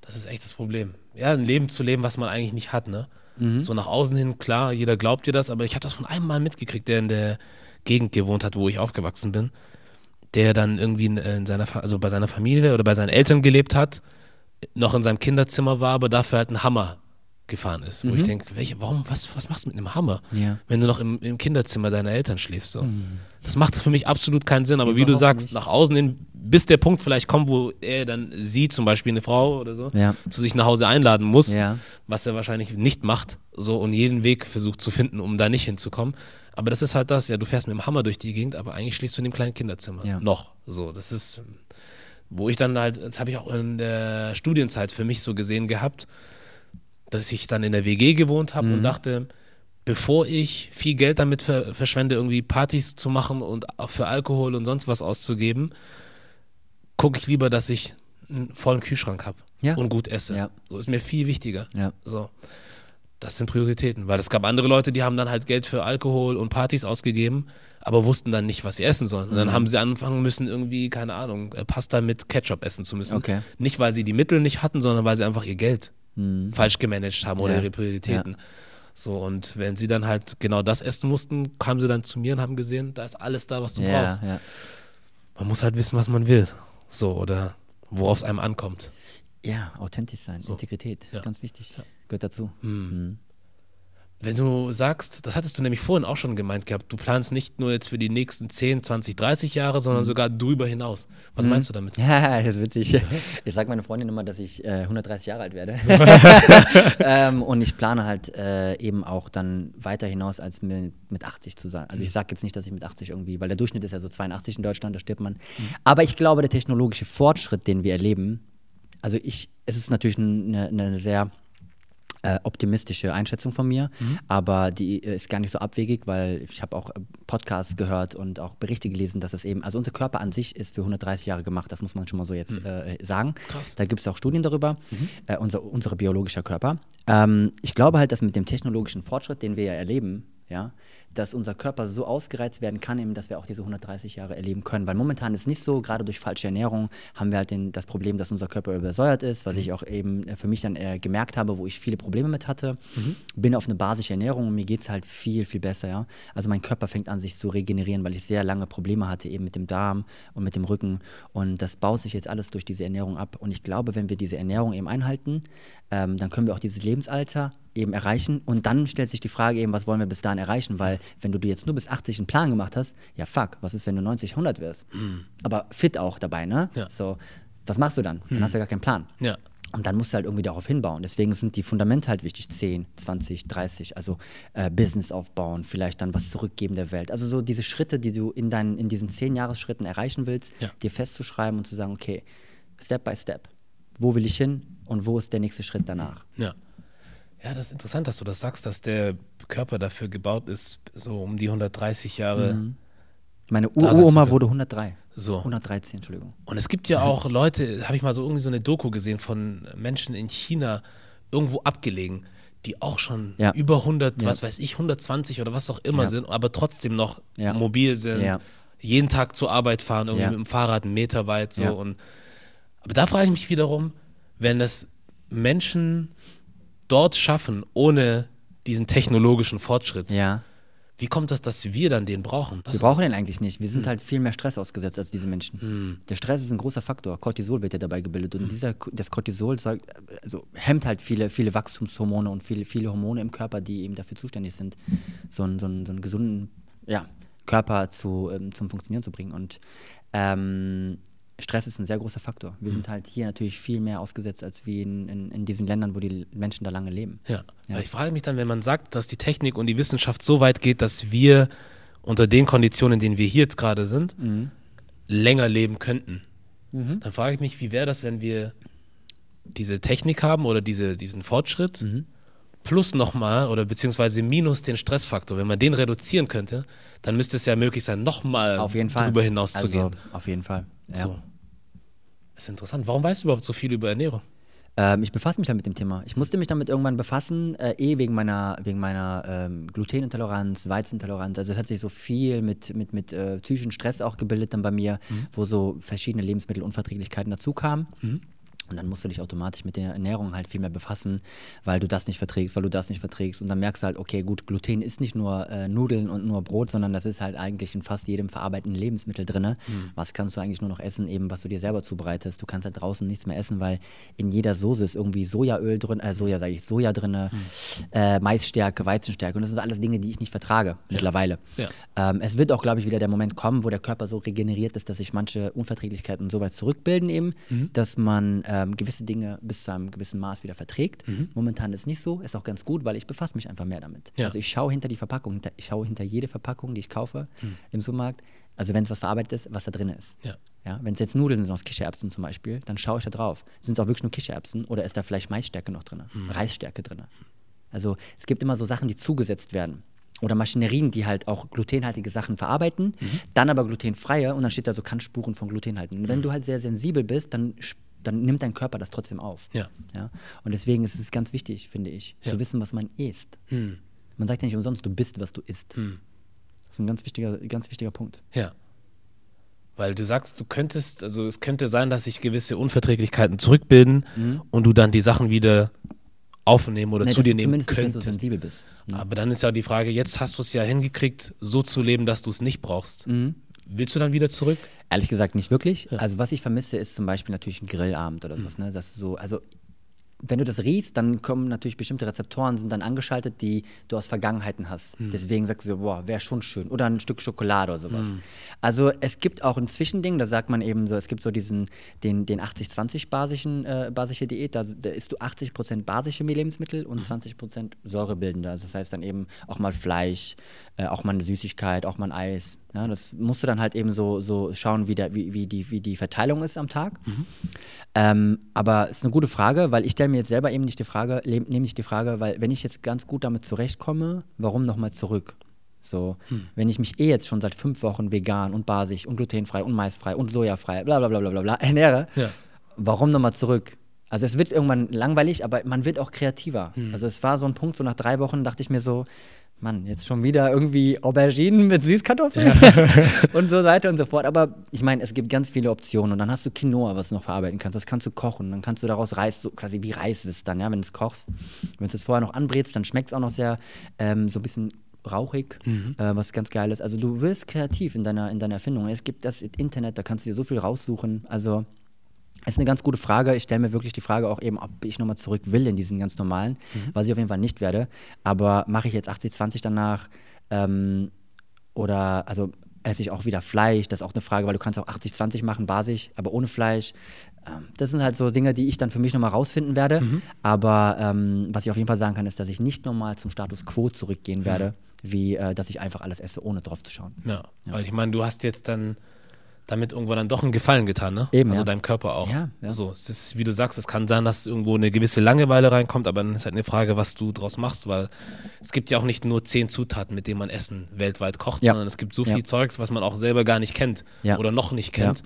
Das ist echt das Problem. Ja, ein Leben zu leben, was man eigentlich nicht hat, ne? Mhm. So nach außen hin, klar, jeder glaubt dir das, aber ich habe das von einem Mann mitgekriegt, der in der Gegend gewohnt hat, wo ich aufgewachsen bin, der dann irgendwie in, in seiner, also bei seiner Familie oder bei seinen Eltern gelebt hat, noch in seinem Kinderzimmer war, aber dafür halt einen Hammer gefahren ist. Wo ich denke, welche, warum, was, was machst du mit einem Hammer, Mhm. Ja. wenn du noch im, im Kinderzimmer deiner Eltern schläfst? So. Das macht für mich absolut keinen Sinn, aber wie du sagst, nicht. nach außen hin, bis der Punkt vielleicht kommt, wo er dann sie, zum Beispiel eine Frau oder so, Ja. zu sich nach Hause einladen muss, Ja. was er wahrscheinlich nicht macht, so und jeden Weg versucht zu finden, um da nicht hinzukommen. Aber das ist halt das, ja, du fährst mit dem Hammer durch die Gegend, aber eigentlich schläfst du in dem kleinen Kinderzimmer. Noch. So, das ist, wo ich dann halt, das habe ich auch in der Studienzeit für mich so gesehen gehabt, dass ich dann in der WG gewohnt habe und dachte, bevor ich viel Geld damit ver verschwende, irgendwie Partys zu machen und auch für Alkohol und sonst was auszugeben, gucke ich lieber, dass ich einen vollen Kühlschrank habe Ja. und gut esse. Ja. So ist mir viel wichtiger. Ja. So. Das sind Prioritäten, weil es gab andere Leute, die haben dann halt Geld für Alkohol und Partys ausgegeben, aber wussten dann nicht, was sie essen sollen. Und dann Mhm. haben sie anfangen müssen, irgendwie, keine Ahnung, äh, Pasta mit Ketchup essen zu müssen. Okay. Nicht, weil sie die Mittel nicht hatten, sondern weil sie einfach ihr Geld falsch gemanagt haben oder Mhm. Ja. ihre Prioritäten. So, und wenn sie dann halt genau das essen mussten, kamen sie dann zu mir und haben gesehen, da ist alles da, was du Ja, brauchst. ja. Man muss halt wissen, was man will. So, oder worauf es einem ankommt. ja, authentisch sein, Integrität, Ja. ganz wichtig. Gehört dazu. Wenn du sagst, das hattest du nämlich vorhin auch schon gemeint gehabt, du planst nicht nur jetzt für die nächsten 10, 20, 30 Jahre, Mhm. sondern sogar drüber hinaus. Was meinst du damit? *laughs* Ja, das ist witzig. Ich sage meiner Freundin immer, dass ich äh, 130 Jahre alt werde. *laughs* ähm, und ich plane halt äh, eben auch dann weiter hinaus als mit, mit 80 zu sein. Also ich sage jetzt nicht, dass ich mit 80 irgendwie, weil der Durchschnitt ist ja so 82 in Deutschland, da stirbt man. Aber ich glaube, der technologische Fortschritt, den wir erleben, also ich, es ist natürlich eine, eine sehr äh, optimistische Einschätzung von mir, aber die ist gar nicht so abwegig, weil ich habe auch äh, Podcasts gehört und auch Berichte gelesen, dass es eben, also unser Körper an sich ist für 130 Jahre gemacht, das muss man schon mal so jetzt äh, sagen. Krass. Da gibt es auch Studien darüber, äh, unser, unser biologischer Körper. Ähm, ich glaube halt, dass mit dem technologischen Fortschritt, den wir ja erleben, ja, dass unser Körper so ausgereizt werden kann, eben, dass wir auch diese 130 Jahre erleben können. Weil momentan ist nicht so, gerade durch falsche Ernährung haben wir halt den, das Problem, dass unser Körper übersäuert ist, was ich auch eben äh, für mich dann äh, gemerkt habe, wo ich viele Probleme mit hatte. Bin auf eine basische Ernährung und mir geht es halt viel, viel besser. Ja? Also mein Körper fängt an, sich zu regenerieren, weil ich sehr lange Probleme hatte, eben mit dem Darm und mit dem Rücken. Und das baut sich jetzt alles durch diese Ernährung ab. Und ich glaube, wenn wir diese Ernährung eben einhalten, ähm, dann können wir auch dieses Lebensalter eben erreichen. Und dann stellt sich die Frage eben, was wollen wir bis dahin erreichen? Weil wenn du dir jetzt nur bis 80 einen Plan gemacht hast, ja fuck, was ist, wenn du 90, 100 wirst? Aber fit auch dabei, ne? Ja. So, was machst du dann? Dann hast du ja gar keinen Plan. Ja. Und dann musst du halt irgendwie darauf hinbauen. Deswegen sind die Fundamente halt wichtig. 10, 20, 30. Also äh, Business aufbauen, vielleicht dann was zurückgeben der Welt. Also so diese Schritte, die du in, deinen, in diesen 10 Jahresschritten erreichen willst, Ja. dir festzuschreiben und zu sagen, okay, Step by Step. Wo will ich hin und wo ist der nächste Schritt danach? Ja. Ja, das ist interessant, dass du das sagst, dass der Körper dafür gebaut ist, so um die 130 Jahre. Meine sein zu Uroma wurde 103. So. 113, Entschuldigung. Und es gibt ja *laughs* auch Leute, habe ich mal so irgendwie so eine Doku gesehen von Menschen in China, irgendwo abgelegen, die auch schon Ja. über 100, Ja. was weiß ich, 120 oder was auch immer Ja. sind, aber trotzdem noch mobil sind, jeden Tag zur Arbeit fahren, irgendwie mit dem Fahrrad einen Meter weit so. Und, aber da frage ich mich wiederum, wenn es Menschen dort schaffen, ohne diesen technologischen Fortschritt, Ja. wie kommt das, dass wir dann den brauchen? Das Wir brauchen das- den eigentlich nicht. Wir sind halt viel mehr Stress ausgesetzt als diese Menschen. Der Stress ist ein großer Faktor. Cortisol wird ja dabei gebildet. Und dieser, das Cortisol sorgt, also hemmt halt viele, viele Wachstumshormone und viele, viele Hormone im Körper, die eben dafür zuständig sind, so einen, so einen, so einen gesunden ja, Körper zu, ähm, zum Funktionieren zu bringen. Und ähm, Stress ist ein sehr großer Faktor. Wir sind halt hier natürlich viel mehr ausgesetzt als wie in, in, in diesen Ländern, wo die Menschen da lange leben. Ja. Ja. Ich frage mich dann, wenn man sagt, dass die Technik und die Wissenschaft so weit geht, dass wir unter den Konditionen, in denen wir hier jetzt gerade sind, länger leben könnten. Dann frage ich mich, wie wäre das, wenn wir diese Technik haben oder diese, diesen Fortschritt plus nochmal oder beziehungsweise minus den Stressfaktor. Wenn man den reduzieren könnte, dann müsste es ja möglich sein, nochmal darüber hinaus zu also, gehen. Auf jeden Fall. Ja. So. Das ist interessant. Warum weißt du überhaupt so viel über Ernährung? Ähm, ich befasse mich dann mit dem Thema. Ich musste mich damit irgendwann befassen, äh, eh wegen meiner, wegen meiner ähm, Glutenintoleranz, Weizenintoleranz. Also es hat sich so viel mit, mit, mit äh, psychischen Stress auch gebildet dann bei mir, wo so verschiedene Lebensmittelunverträglichkeiten dazu kamen. Und dann musst du dich automatisch mit der Ernährung halt viel mehr befassen, weil du das nicht verträgst, weil du das nicht verträgst. Und dann merkst du halt, okay, gut, Gluten ist nicht nur äh, Nudeln und nur Brot, sondern das ist halt eigentlich in fast jedem verarbeiteten Lebensmittel drin. Was kannst du eigentlich nur noch essen, eben was du dir selber zubereitest. Du kannst halt draußen nichts mehr essen, weil in jeder Soße ist irgendwie Sojaöl drin, äh, Soja sage ich, Soja drin, äh, Maisstärke, Weizenstärke. Und das sind alles Dinge, die ich nicht vertrage mittlerweile. Ja. Ähm, es wird auch, glaube ich, wieder der Moment kommen, wo der Körper so regeneriert ist, dass sich manche Unverträglichkeiten so weit zurückbilden eben, Mhm. dass man ähm, gewisse Dinge bis zu einem gewissen Maß wieder verträgt. Mhm. Momentan ist es nicht so, ist auch ganz gut, weil ich befasse mich einfach mehr damit. Ja. Also ich schaue hinter die Verpackung, hinter, ich schaue hinter jede Verpackung, die ich kaufe Mhm. im Supermarkt, also wenn es was verarbeitet ist, was da drin ist. Ja. Ja, wenn es jetzt Nudeln sind aus Kichererbsen zum Beispiel, dann schaue ich da drauf. Sind es auch wirklich nur Kichererbsen oder ist da vielleicht Maisstärke noch drin, Mhm. Reisstärke drin? Also es gibt immer so Sachen, die zugesetzt werden. Oder Maschinerien, die halt auch glutenhaltige Sachen verarbeiten, Mhm. dann aber glutenfreie und dann steht da so, kann Spuren von Gluten halten. Und wenn Mhm. du halt sehr sensibel bist, dann, dann nimmt dein Körper das trotzdem auf. Ja. Ja? Und deswegen ist es ganz wichtig, finde ich, Ja. zu wissen, was man isst. Hm. Man sagt ja nicht umsonst, du bist, was du isst. Hm. Das ist ein ganz wichtiger, ganz wichtiger Punkt. Ja. Weil du sagst, du könntest, also es könnte sein, dass sich gewisse Unverträglichkeiten zurückbilden und du dann die Sachen wieder aufnehmen oder Nee, zu dir du nehmen zumindest nicht mehr so könntest. sensibel bist. Ne? Aber dann ist ja die Frage, jetzt hast du es ja hingekriegt, so zu leben, dass du es nicht brauchst. Mhm. Willst du dann wieder zurück? Ehrlich gesagt nicht wirklich. Also was ich vermisse, ist zum Beispiel natürlich ein Grillabend oder sowas. Ne? Das so, also wenn du das riechst, dann kommen natürlich bestimmte Rezeptoren, sind dann angeschaltet, die du aus Vergangenheiten hast. Deswegen sagst du so, boah, wäre schon schön. Oder ein Stück Schokolade oder sowas. Also es gibt auch ein Zwischending, da sagt man eben so, es gibt so diesen, den, den 80-20 basischen, äh, basische Diät, da, da isst du 80% basische Lebensmittel und 20% säurebildende. Also das heißt dann eben auch mal Fleisch, äh, auch mal eine Süßigkeit, auch mal ein Eis. Ja, das musst du dann halt eben so, so schauen, wie, der, wie, wie, die, wie die Verteilung ist am Tag. Mhm. Ähm, aber es ist eine gute Frage, weil ich stelle mir jetzt selber eben nicht die Frage, nämlich die Frage, weil wenn ich jetzt ganz gut damit zurechtkomme, warum nochmal zurück? So, Hm. wenn ich mich eh jetzt schon seit fünf Wochen vegan und basisch und glutenfrei und maisfrei und sojafrei, bla bla bla bla bla, bla *laughs* ernähre, Ja. warum nochmal zurück? Also es wird irgendwann langweilig, aber man wird auch kreativer. Hm. Also es war so ein Punkt, so nach drei Wochen dachte ich mir so, Mann, jetzt schon wieder irgendwie Auberginen mit Süßkartoffeln *laughs* und so weiter und so fort. Aber ich meine, es gibt ganz viele Optionen und dann hast du Quinoa, was du noch verarbeiten kannst. Das kannst du kochen. Dann kannst du daraus Reis, so quasi wie Reis ist dann, ja, wenn du es kochst. Wenn du es vorher noch anbrätst, dann schmeckt es auch noch sehr ähm, so ein bisschen rauchig, äh, was ganz geil ist. Also du wirst kreativ in deiner, in deiner Erfindung. Es gibt das Internet, da kannst du dir so viel raussuchen. Also ist eine ganz gute Frage. Ich stelle mir wirklich die Frage auch eben, ob ich nochmal zurück will in diesen ganz normalen, was ich auf jeden Fall nicht werde. Aber mache ich jetzt 80-20 danach ähm, oder also esse ich auch wieder Fleisch? Das ist auch eine Frage, weil du kannst auch 80-20 machen, basisch, aber ohne Fleisch. Ähm, das sind halt so Dinge, die ich dann für mich nochmal rausfinden werde. Aber ähm, was ich auf jeden Fall sagen kann, ist, dass ich nicht nochmal zum Status quo zurückgehen werde, wie äh, dass ich einfach alles esse, ohne drauf zu schauen. Ja, weil ich meine, du hast jetzt dann damit irgendwann dann doch einen Gefallen getan, ne? Eben, Also ja. deinem Körper auch. Ja, ja. So, es ist, wie du sagst, es kann sein, dass irgendwo eine gewisse Langeweile reinkommt, aber dann ist halt eine Frage, was du draus machst, weil es gibt ja auch nicht nur zehn Zutaten, mit denen man Essen weltweit kocht, sondern es gibt so viel Zeugs, was man auch selber gar nicht kennt oder noch nicht kennt.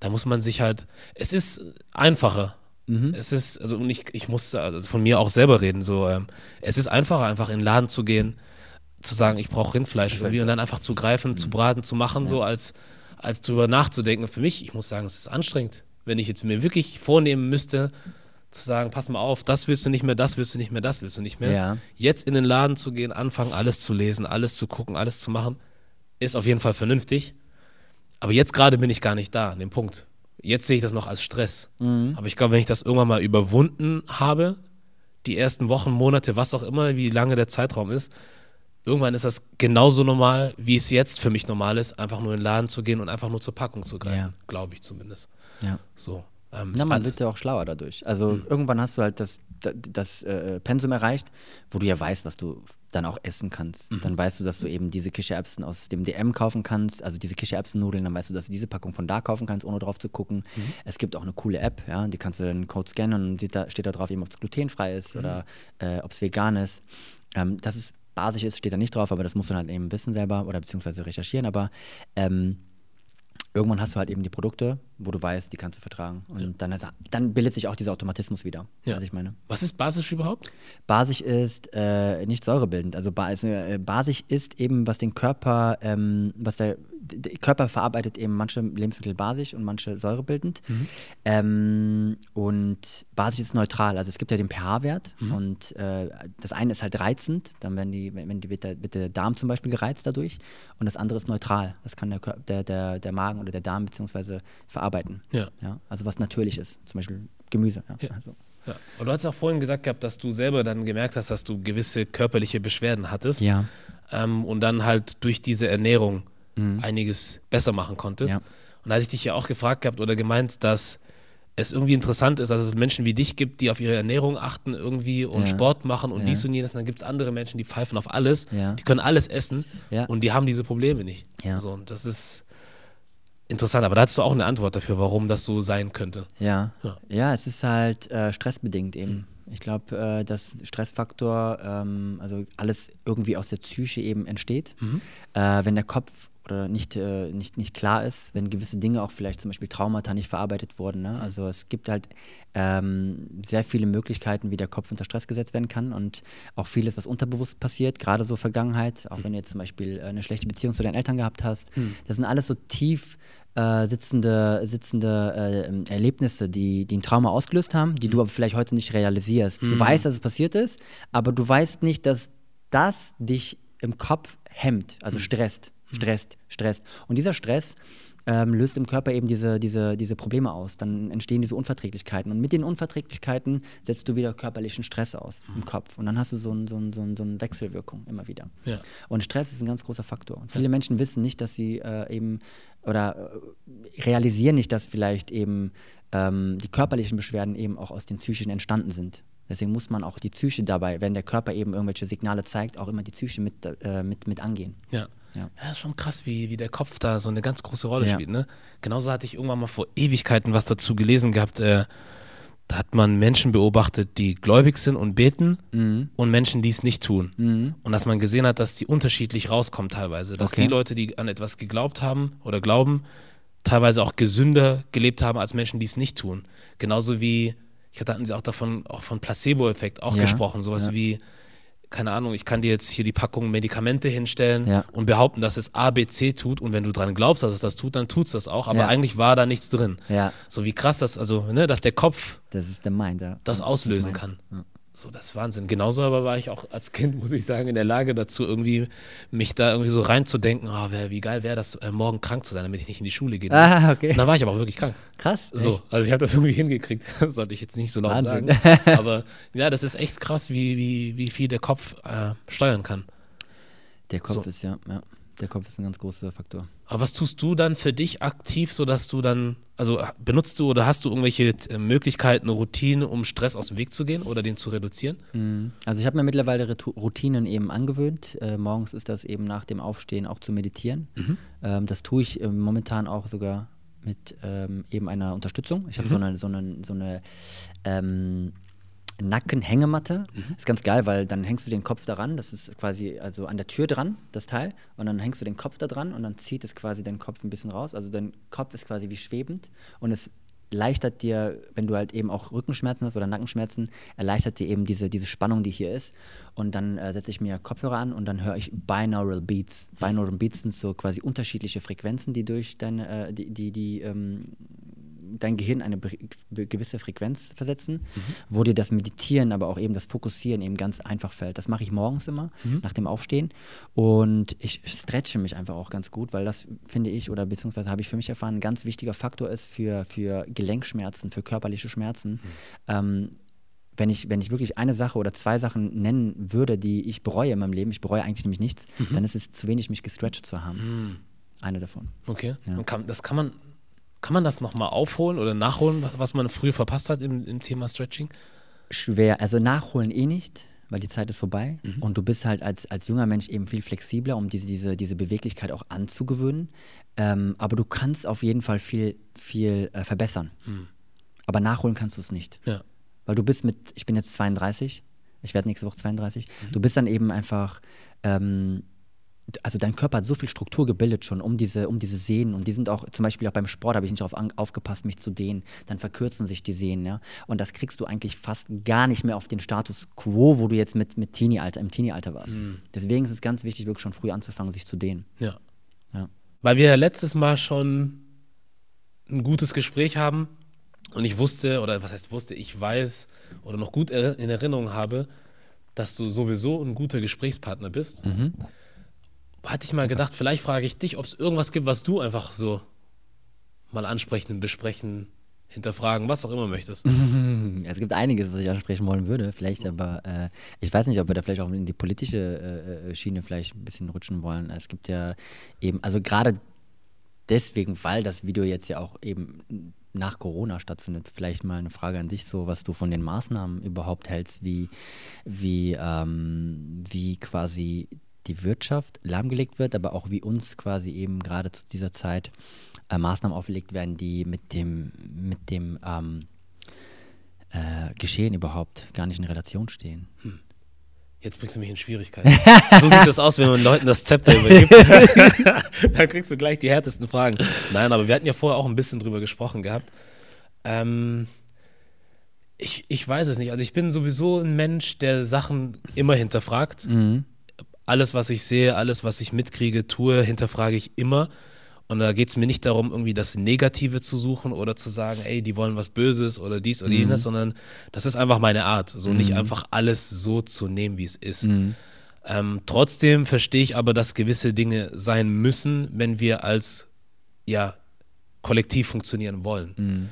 Da muss man sich halt, es ist einfacher. Mhm. Es ist, also und ich, ich muss also von mir auch selber reden, so, ähm, es ist einfacher, einfach in den Laden zu gehen, zu sagen, ich brauche Rindfleisch für mich und dann einfach zu greifen, Mhm. zu braten, zu machen, so als, als drüber nachzudenken. Für mich, ich muss sagen, es ist anstrengend, wenn ich jetzt mir wirklich vornehmen müsste, zu sagen, pass mal auf, das willst du nicht mehr, das willst du nicht mehr, das willst du nicht mehr. Ja. Jetzt in den Laden zu gehen, anfangen, alles zu lesen, alles zu gucken, alles zu machen, ist auf jeden Fall vernünftig. Aber jetzt gerade bin ich gar nicht da, an dem Punkt. Jetzt sehe ich das noch als Stress. Mhm. Aber ich glaube, wenn ich das irgendwann mal überwunden habe, die ersten Wochen, Monate, was auch immer, wie lange der Zeitraum ist, irgendwann ist das genauso normal, wie es jetzt für mich normal ist, einfach nur in den Laden zu gehen und einfach nur zur Packung zu greifen. Ja. Glaube ich zumindest. Ja. So. Ähm, Na, ist man alles- wird ja auch schlauer dadurch. Also irgendwann hast du halt das, das, das äh, Pensum erreicht, wo du ja weißt, was du dann auch essen kannst. Dann weißt du, dass du eben diese Kichererbsen aus dem DM kaufen kannst, also diese Kichererbsennudeln, dann weißt du, dass du diese Packung von da kaufen kannst, ohne drauf zu gucken. Es gibt auch eine coole App, ja, die kannst du den Code scannen und dann sieht da, steht da drauf, eben, ob es glutenfrei ist oder äh, ob es vegan ist. Ähm, dass es basisch ist, steht da nicht drauf, aber das musst du halt eben wissen selber oder beziehungsweise recherchieren. Aber ähm, irgendwann hast du halt eben die Produkte, wo du weißt, die kannst du vertragen. Und dann, dann bildet sich auch dieser Automatismus wieder, Ja. was ich meine. Was ist basisch überhaupt? Basisch ist äh, nicht säurebildend. Also äh, basisch ist eben, was den Körper, ähm, was der, der Körper verarbeitet eben manche Lebensmittel basisch und manche säurebildend. Ähm, und basisch ist neutral. Also es gibt ja den pH-Wert und äh, das eine ist halt reizend, dann werden die, wenn die, wird, der, wird der Darm zum Beispiel gereizt dadurch und das andere ist neutral. Das kann der, der, der, der Magen oder der Darm beziehungsweise verarbeiten. Ja. Ja, also was natürlich ist, zum Beispiel Gemüse. Ja. Ja. Also, Ja. Und du hast auch vorhin gesagt gehabt, dass du selber dann gemerkt hast, dass du gewisse körperliche Beschwerden hattest. ja. ähm, und dann halt durch diese Ernährung einiges besser machen konntest. Ja. Und da hatte ich dich ja auch gefragt gehabt oder gemeint, dass es irgendwie interessant ist, dass es Menschen wie dich gibt, die auf ihre Ernährung achten irgendwie und Ja. Sport machen und Ja. dies und jenes. Und dann gibt es andere Menschen, die pfeifen auf alles, Ja. die können alles essen und die haben diese Probleme nicht. Ja. So, und das ist interessant. Aber da hast du auch eine Antwort dafür, warum das so sein könnte. Ja. Ja. ja, es ist halt äh, stressbedingt eben. Ich glaube, äh, dass Stressfaktor, ähm, also alles irgendwie aus der Psyche eben entsteht. Äh, wenn der Kopf oder nicht, äh, nicht, nicht klar ist, wenn gewisse Dinge auch vielleicht zum Beispiel Traumata nicht verarbeitet wurden. Ne? Also es gibt halt ähm, sehr viele Möglichkeiten, wie der Kopf unter Stress gesetzt werden kann und auch vieles, was unterbewusst passiert, gerade so Vergangenheit, auch wenn du jetzt zum Beispiel äh, eine schlechte Beziehung zu deinen Eltern gehabt hast. Das sind alles so tief äh, sitzende, sitzende äh, Erlebnisse, die, die ein Trauma ausgelöst haben, die du aber vielleicht heute nicht realisierst. Du weißt, dass es passiert ist, aber du weißt nicht, dass das dich im Kopf hemmt, also stresst, stresst, stresst. Und dieser Stress ähm, löst im Körper eben diese, diese, diese Probleme aus. Dann entstehen diese Unverträglichkeiten. Und mit den Unverträglichkeiten setzt du wieder körperlichen Stress aus im Kopf. Und dann hast du so, ein, so, ein, so, ein, so eine Wechselwirkung immer wieder. Ja. Und Stress ist ein ganz großer Faktor. Und viele Menschen wissen nicht, dass sie äh, eben oder äh, realisieren nicht, dass vielleicht eben ähm, die körperlichen Beschwerden eben auch aus den psychischen entstanden sind. Deswegen muss man auch die Psyche dabei, wenn der Körper eben irgendwelche Signale zeigt, auch immer die Psyche mit, äh, mit, mit angehen. Ja. Ja. Ja, ist schon krass, wie, wie der Kopf da so eine ganz große Rolle Ja. spielt. Ne? Genauso hatte ich irgendwann mal vor Ewigkeiten was dazu gelesen gehabt. Äh, da hat man Menschen beobachtet, die gläubig sind und beten Mhm. und Menschen, die es nicht tun. Mhm. Und dass man gesehen hat, dass die unterschiedlich rauskommen teilweise. Dass Okay. die Leute, die an etwas geglaubt haben oder glauben, teilweise auch gesünder gelebt haben als Menschen, die es nicht tun. Genauso wie, ich glaube, da hatten sie auch davon, auch von Placebo-Effekt auch Ja. gesprochen. Sowas Ja. wie, keine Ahnung, ich kann dir jetzt hier die Packung Medikamente hinstellen Ja. und behaupten, dass es A, B, C tut. Und wenn du dran glaubst, dass es das tut, dann tut es das auch. Aber Ja. eigentlich war da nichts drin. Ja, So wie krass das, also, ne, dass der Kopf das ist der Mind, ja. das auslösen Mind. kann. So, das ist Wahnsinn. Genauso aber war ich auch als Kind, muss ich sagen, in der Lage dazu, irgendwie mich da irgendwie so reinzudenken, oh, wär, wie geil wäre das, äh, morgen krank zu sein, damit ich nicht in die Schule gehen muss. Ah, okay. Und dann war ich aber auch wirklich krank. Krass. So, echt? also ich habe das irgendwie hingekriegt. *laughs* Das sollte ich jetzt nicht so laut Wahnsinn. sagen. *laughs* Aber ja, das ist echt krass, wie, wie, wie viel der Kopf äh, steuern kann. Der Kopf So. ist ja, ja, der Kopf ist ein ganz großer Faktor. Aber was tust du dann für dich aktiv, sodass du dann, also benutzt du oder hast du irgendwelche äh, Möglichkeiten, Routinen, um Stress aus dem Weg zu gehen oder den zu reduzieren? Mhm. Also ich habe mir mittlerweile Routinen eben angewöhnt. Äh, morgens ist das eben nach dem Aufstehen auch zu meditieren. Ähm, das tue ich äh, momentan auch sogar mit ähm, eben einer Unterstützung. Ich habe so eine, so eine, so eine ähm, Nackenhängematte. Ist ganz geil, weil dann hängst du den Kopf daran. Das ist quasi also an der Tür dran, das Teil. Und dann hängst du den Kopf da dran und dann zieht es quasi deinen Kopf ein bisschen raus. Also dein Kopf ist quasi wie schwebend und es erleichtert dir, wenn du halt eben auch Rückenschmerzen hast oder Nackenschmerzen, erleichtert dir eben diese, diese Spannung, die hier ist. Und dann äh, setze ich mir Kopfhörer an und dann höre ich Binaural Beats. Binaural Beats sind so quasi unterschiedliche Frequenzen, die durch deine, äh, die, die, die ähm, dein Gehirn eine gewisse Frequenz versetzen, wo dir das Meditieren, aber auch eben das Fokussieren eben ganz einfach fällt. Das mache ich morgens immer, nach dem Aufstehen. Und ich stretche mich einfach auch ganz gut, weil das finde ich, oder beziehungsweise habe ich für mich erfahren, ein ganz wichtiger Faktor ist für, für Gelenkschmerzen, für körperliche Schmerzen. Ähm, wenn ich, wenn ich wirklich eine Sache oder zwei Sachen nennen würde, die ich bereue in meinem Leben, ich bereue eigentlich nämlich nichts, dann ist es zu wenig, mich gestretcht zu haben. Eine davon. Okay. Ja. Kann, das kann man, kann man das nochmal aufholen oder nachholen, was man früher verpasst hat im, im Thema Stretching? schwer. Also nachholen eh nicht, weil die Zeit ist vorbei. Mhm. Und du bist halt als, als junger Mensch eben viel flexibler, um diese, diese, diese Beweglichkeit auch anzugewöhnen. Ähm, aber du kannst auf jeden Fall viel, viel äh, verbessern. Aber nachholen kannst du es nicht. Mhm. Ja. Weil du bist mit, ich bin jetzt 32, ich werde nächste Woche 32, Mhm. du bist dann eben einfach, ähm, also dein Körper hat so viel Struktur gebildet schon um diese, um diese Sehnen und die sind auch, zum Beispiel auch beim Sport habe ich nicht darauf aufgepasst, mich zu dehnen, dann verkürzen sich die Sehnen, ja. Und das kriegst du eigentlich fast gar nicht mehr auf den Status quo, wo du jetzt mit, mit Teenie-Alter, im Teenie-Alter warst. Deswegen ist es ganz wichtig, wirklich schon früh anzufangen, sich zu dehnen. Ja. Ja. Weil wir ja letztes Mal schon ein gutes Gespräch haben und ich wusste, oder was heißt wusste, ich weiß oder noch gut in Erinnerung habe, dass du sowieso ein guter Gesprächspartner bist. Hatte ich mal gedacht, vielleicht frage ich dich, ob es irgendwas gibt, was du einfach so mal ansprechen, besprechen, hinterfragen, was auch immer möchtest. *laughs* Es gibt einiges, was ich ansprechen wollen würde, vielleicht, aber äh, ich weiß nicht, ob wir da vielleicht auch in die politische äh, äh, Schiene vielleicht ein bisschen rutschen wollen. Es gibt ja eben, also gerade deswegen, weil das Video jetzt ja auch eben nach Corona stattfindet, vielleicht mal eine Frage an dich, so was du von den Maßnahmen überhaupt hältst, wie, wie, ähm, wie quasi die Wirtschaft lahmgelegt wird, aber auch wie uns quasi eben gerade zu dieser Zeit äh, Maßnahmen auferlegt werden, die mit dem, mit dem ähm, äh, Geschehen überhaupt gar nicht in Relation stehen. Jetzt bringst du mich in Schwierigkeiten. so sieht das aus, wenn man Leuten das Zepter übergibt. *laughs* da kriegst du gleich die härtesten Fragen. Nein, aber wir hatten ja vorher auch ein bisschen drüber gesprochen gehabt. Ähm, ich, ich weiß es nicht. Also ich bin sowieso ein Mensch, der Sachen immer hinterfragt. Alles, was ich sehe, alles, was ich mitkriege, tue, hinterfrage ich immer. Und da geht es mir nicht darum, irgendwie das Negative zu suchen oder zu sagen, ey, die wollen was Böses oder dies oder jenes, sondern das ist einfach meine Art. So nicht einfach alles so zu nehmen, wie es ist. Ähm, trotzdem verstehe ich aber, dass gewisse Dinge sein müssen, wenn wir als ja, Kollektiv funktionieren wollen.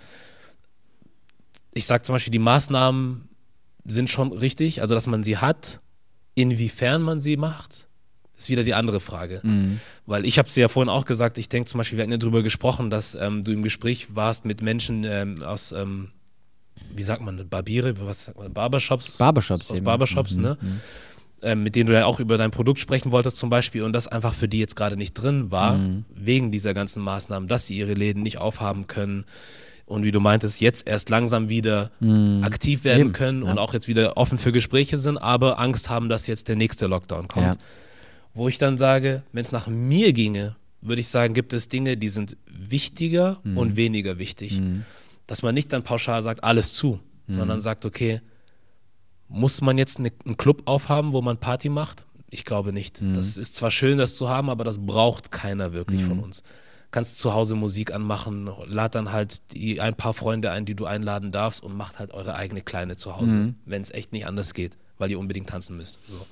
Ich sage zum Beispiel, die Maßnahmen sind schon richtig, also dass man sie hat. Inwiefern man sie macht, ist wieder die andere Frage. Weil ich habe es ja vorhin auch gesagt, ich denke zum Beispiel, wir hatten ja darüber gesprochen, dass ähm, du im Gespräch warst mit Menschen ähm, aus, ähm, wie sagt man, Barbiere, was sagt man, Barbershops? Barbershops Aus. Barbershops, Mhm, ne? äh, mit denen du ja auch über dein Produkt sprechen wolltest zum Beispiel und das einfach für die jetzt gerade nicht drin war, Mhm. wegen dieser ganzen Maßnahmen, dass sie ihre Läden nicht aufhaben können und wie du meintest, jetzt erst langsam wieder aktiv werden Mhm. Eben, können ja. und auch jetzt wieder offen für Gespräche sind, aber Angst haben, dass jetzt der nächste Lockdown kommt. Ja. Wo ich dann sage, wenn es nach mir ginge, würde ich sagen, gibt es Dinge, die sind wichtiger Mhm. und weniger wichtig. Dass man nicht dann pauschal sagt, alles zu, Mhm. sondern sagt, okay, muss man jetzt ne, einen Club aufhaben, wo man Party macht? Ich glaube nicht. Mhm. Das ist zwar schön, das zu haben, aber das braucht keiner wirklich von uns. Kannst zu Hause Musik anmachen, lad dann halt die, ein paar Freunde ein, die du einladen darfst und macht halt eure eigene kleine zu Hause, Mhm. wenn es echt nicht anders geht, weil ihr unbedingt tanzen müsst. So.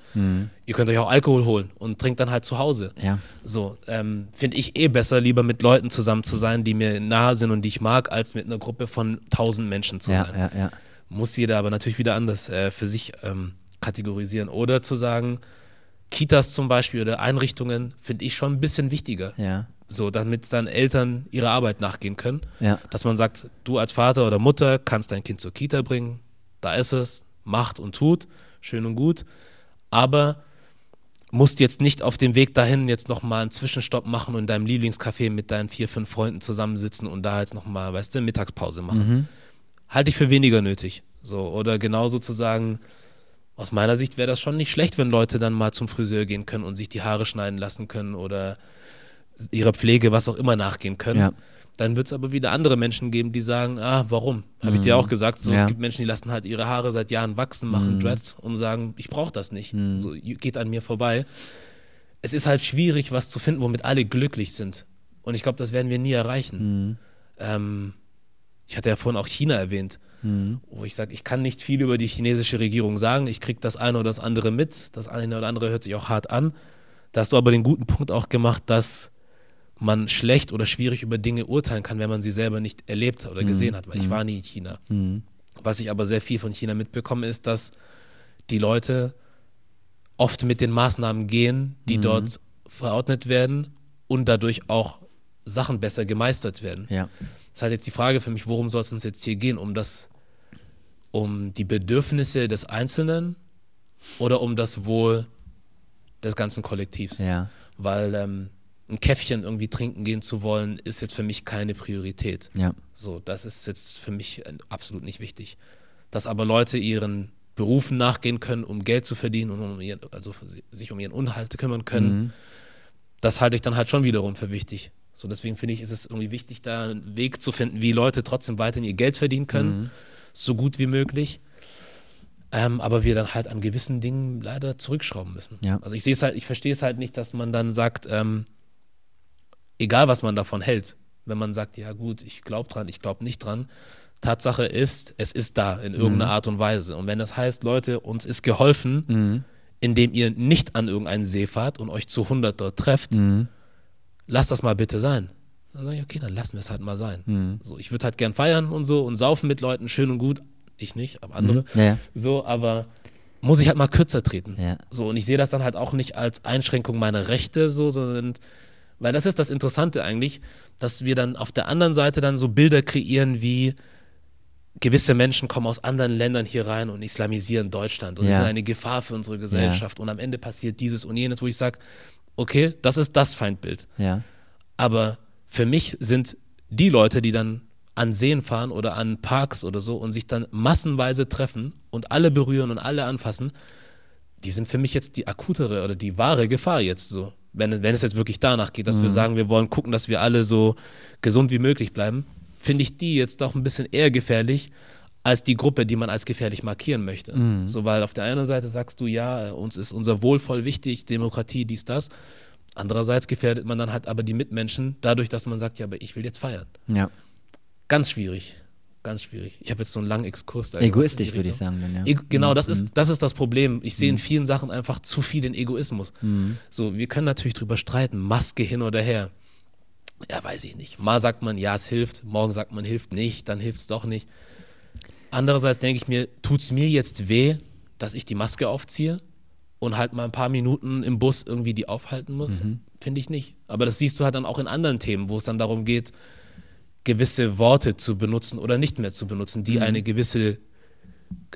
Ihr könnt euch auch Alkohol holen und trinkt dann halt zu Hause. Ja. So, ähm, finde ich eh besser, lieber mit Leuten zusammen zu sein, die mir nahe sind und die ich mag, als mit einer Gruppe von tausend Menschen zu Ja, sein. ja. Muss jeder aber natürlich wieder anders äh, für sich ähm, kategorisieren. Oder zu sagen, Kitas zum Beispiel oder Einrichtungen finde ich schon ein bisschen wichtiger. Ja. So, damit dann Eltern ihrer Arbeit nachgehen können. Ja. Dass man sagt, du als Vater oder Mutter kannst dein Kind zur Kita bringen, da ist es, macht und tut, schön und gut. Aber musst jetzt nicht auf dem Weg dahin jetzt nochmal einen Zwischenstopp machen und in deinem Lieblingscafé mit deinen vier, fünf Freunden zusammensitzen und da jetzt nochmal, weißt du, Mittagspause machen. Halte ich für weniger nötig. So, oder genauso zu sagen, aus meiner Sicht wäre das schon nicht schlecht, wenn Leute dann mal zum Friseur gehen können und sich die Haare schneiden lassen können oder ihrer Pflege, was auch immer nachgehen können. Ja. Dann wird es aber wieder andere Menschen geben, die sagen, ah, warum? Habe ich dir auch gesagt, so, Ja. es gibt Menschen, die lassen halt ihre Haare seit Jahren wachsen, machen Dreads und sagen, ich brauche das nicht. So, geht an mir vorbei. Es ist halt schwierig, was zu finden, womit alle glücklich sind. Und ich glaube, das werden wir nie erreichen. Ähm, ich hatte ja vorhin auch China erwähnt, wo ich sage, ich kann nicht viel über die chinesische Regierung sagen. Ich kriege das eine oder das andere mit. Das eine oder andere hört sich auch hart an. Da hast du aber den guten Punkt auch gemacht, dass man schlecht oder schwierig über Dinge urteilen kann, wenn man sie selber nicht erlebt oder gesehen hat, weil ich war nie in China. Was ich aber sehr viel von China mitbekomme, ist, dass die Leute oft mit den Maßnahmen gehen, die dort verordnet werden und dadurch auch Sachen besser gemeistert werden. Ja. Das ist halt jetzt die Frage für mich, worum soll es uns jetzt hier gehen? Um das, um die Bedürfnisse des Einzelnen oder um das Wohl des ganzen Kollektivs? Ja. Weil ähm, ein Käffchen irgendwie trinken gehen zu wollen, ist jetzt für mich keine Priorität. Ja. So, das ist jetzt für mich äh, absolut nicht wichtig. Dass aber Leute ihren Berufen nachgehen können, um Geld zu verdienen und um ihren, also sich um ihren Unterhalt kümmern können, das halte ich dann halt schon wiederum für wichtig. So, deswegen finde ich, ist es irgendwie wichtig, da einen Weg zu finden, wie Leute trotzdem weiterhin ihr Geld verdienen können, so gut wie möglich. Ähm, aber wir dann halt an gewissen Dingen leider zurückschrauben müssen. Ja. Also ich sehe es halt, ich verstehe es halt nicht, dass man dann sagt, ähm, egal was man davon hält, wenn man sagt, ja gut, ich glaube dran, ich glaube nicht dran. Tatsache ist, es ist da in irgendeiner Art und Weise. Und wenn das heißt, Leute, uns ist geholfen, indem ihr nicht an irgendeinen See fahrt und euch zu 100 dort trefft, lasst das mal bitte sein. Dann sage ich, okay, dann lassen wir es halt mal sein. So, ich würde halt gern feiern und so und saufen mit Leuten, schön und gut. Ich nicht, aber andere. Ja, ja. So, aber muss ich halt mal kürzer treten. Ja. So, und ich sehe das dann halt auch nicht als Einschränkung meiner Rechte, so, sondern, weil das ist das Interessante eigentlich, dass wir dann auf der anderen Seite dann so Bilder kreieren wie gewisse Menschen kommen aus anderen Ländern hier rein und islamisieren Deutschland und Ja. sie sind eine Gefahr für unsere Gesellschaft und am Ende passiert dieses und jenes, wo ich sage, okay, das ist das Feindbild. Ja. Aber für mich sind die Leute, die dann an Seen fahren oder an Parks oder so und sich dann massenweise treffen und alle berühren und alle anfassen, die sind für mich jetzt die akutere oder die wahre Gefahr jetzt so. Wenn, wenn es jetzt wirklich danach geht, dass wir sagen, wir wollen gucken, dass wir alle so gesund wie möglich bleiben, finde ich die jetzt doch ein bisschen eher gefährlich als die Gruppe, die man als gefährlich markieren möchte. So, weil auf der einen Seite sagst du, ja, uns ist unser Wohl voll wichtig, Demokratie, dies, das. Andererseits gefährdet man dann halt aber die Mitmenschen dadurch, dass man sagt, ja, aber ich will jetzt feiern. Ja. Ganz schwierig. Ganz schwierig. Ich habe jetzt so einen langen Exkurs da Egoistisch, würde ich sagen. Dann, ja. Ego, genau, das ist, das ist das Problem. Ich sehe in vielen Sachen einfach zu viel den Egoismus. So, wir können natürlich drüber streiten, Maske hin oder her. Ja, weiß ich nicht. Mal sagt man, ja, es hilft, morgen sagt man, hilft nicht, dann hilft es doch nicht. Andererseits denke ich mir, tut es mir jetzt weh, dass ich die Maske aufziehe und halt mal ein paar Minuten im Bus irgendwie die aufhalten muss? Finde ich nicht. Aber das siehst du halt dann auch in anderen Themen, wo es dann darum geht, gewisse Worte zu benutzen oder nicht mehr zu benutzen, die eine gewisse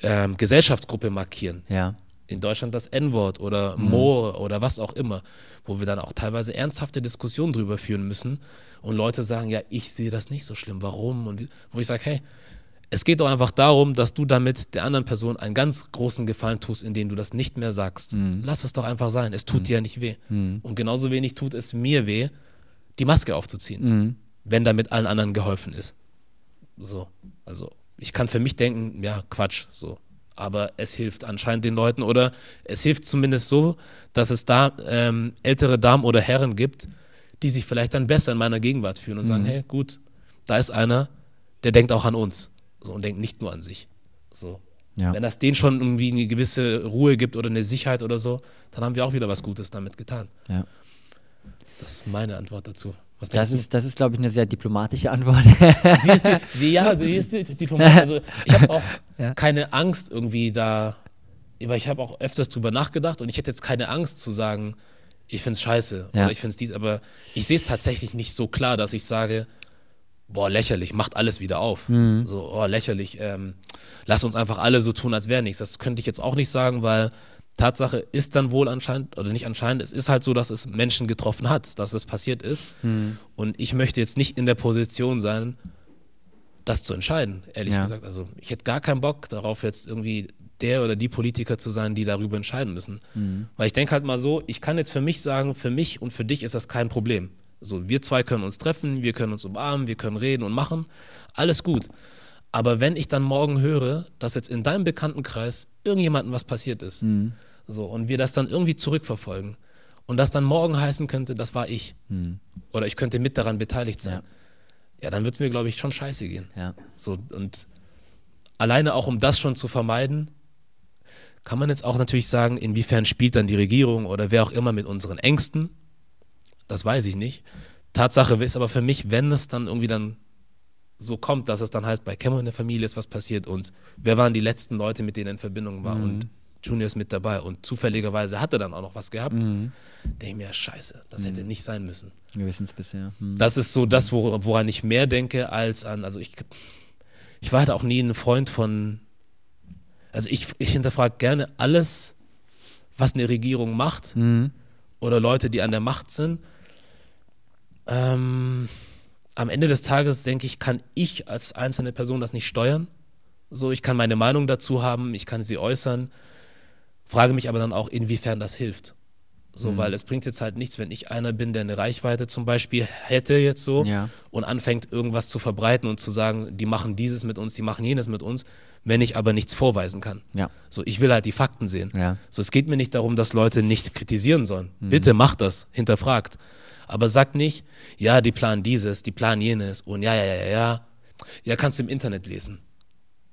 ähm, Gesellschaftsgruppe markieren. ja. in Deutschland das N-Wort oder Moor oder was auch immer, wo wir dann auch teilweise ernsthafte Diskussionen drüber führen müssen und Leute sagen, ja, ich sehe das nicht so schlimm, warum? Und wo ich sage, hey, es geht doch einfach darum, dass du damit der anderen Person einen ganz großen Gefallen tust, indem du das nicht mehr sagst. Lass es doch einfach sein. Es tut dir ja nicht weh. Und genauso wenig tut es mir weh, die Maske aufzuziehen, wenn damit allen anderen geholfen ist. So, also ich kann für mich denken, ja, Quatsch, so. Aber es hilft anscheinend den Leuten oder es hilft zumindest so, dass es da ähm, ältere Damen oder Herren gibt, die sich vielleicht dann besser in meiner Gegenwart fühlen und sagen, hey, gut, da ist einer, der denkt auch an uns so, und denkt nicht nur an sich. So. Ja. Wenn das denen schon irgendwie eine gewisse Ruhe gibt oder eine Sicherheit oder so, dann haben wir auch wieder was Gutes damit getan. Ja. Das ist meine Antwort dazu. Was Das ist, das ist glaube ich, eine sehr diplomatische Antwort. du? *laughs* Sie ist die, sie, ja, sie ist die Diplomat. Also ich habe auch Ja. keine Angst irgendwie da, weil ich habe auch öfters drüber nachgedacht und ich hätte jetzt keine Angst zu sagen, ich finde es scheiße Ja. oder ich finde es dies, aber ich sehe es tatsächlich nicht so klar, dass ich sage, boah, lächerlich, macht alles wieder auf. Mhm. So, oh, lächerlich, ähm, lass uns einfach alle so tun, als wäre nichts. Das könnte ich jetzt auch nicht sagen, weil Tatsache ist dann wohl anscheinend, oder nicht anscheinend, es ist halt so, dass es Menschen getroffen hat, dass es passiert ist. Mhm. Und ich möchte jetzt nicht in der Position sein, das zu entscheiden, ehrlich Ja. gesagt. Also ich hätte gar keinen Bock darauf, jetzt irgendwie der oder die Politiker zu sein, die darüber entscheiden müssen. Mhm. Weil ich denke halt mal so, ich kann jetzt für mich sagen, für mich und für dich ist das kein Problem. So, wir zwei können uns treffen, wir können uns umarmen, wir können reden und machen. Alles gut. Aber wenn ich dann morgen höre, dass jetzt in deinem Bekanntenkreis irgendjemandem was passiert ist, Mhm. So, und wir das dann irgendwie zurückverfolgen und das dann morgen heißen könnte, das war ich. Oder ich könnte mit daran beteiligt sein. Ja. Ja, dann wird es mir, glaube ich, schon scheiße gehen. ja. So, und alleine auch um das schon zu vermeiden, kann man jetzt auch natürlich sagen, inwiefern spielt dann die Regierung oder wer auch immer mit unseren Ängsten. Das weiß ich nicht. Tatsache ist aber für mich, wenn es dann irgendwie dann so kommt, dass es dann heißt, bei Cameron in der Familie ist was passiert und wer waren die letzten Leute, mit denen er in Verbindung war und Junior ist mit dabei und zufälligerweise hat er dann auch noch was gehabt, denke ich mir, scheiße, das hätte nicht sein müssen. Gewissensbiss, ja. Hm. Das ist so das, wo, woran ich mehr denke, als an, also ich, ich war halt auch nie ein Freund von, also ich, ich hinterfrage gerne alles, was eine Regierung macht Mhm. oder Leute, die an der Macht sind. Ähm, am Ende des Tages, denke ich, kann ich als einzelne Person das nicht steuern. So, ich kann meine Meinung dazu haben, ich kann sie äußern, frage mich aber dann auch, inwiefern das hilft. So, weil es bringt jetzt halt nichts, wenn ich einer bin, der eine Reichweite zum Beispiel hätte jetzt so Ja. und anfängt irgendwas zu verbreiten und zu sagen, die machen dieses mit uns, die machen jenes mit uns, wenn ich aber nichts vorweisen kann. Ja. So, ich will halt die Fakten sehen. Ja. So, es geht mir nicht darum, dass Leute nicht kritisieren sollen. Bitte macht das, hinterfragt. Aber sagt nicht, ja, die planen dieses, die planen jenes und ja, ja, ja, ja, ja. Ja, kannst du im Internet lesen.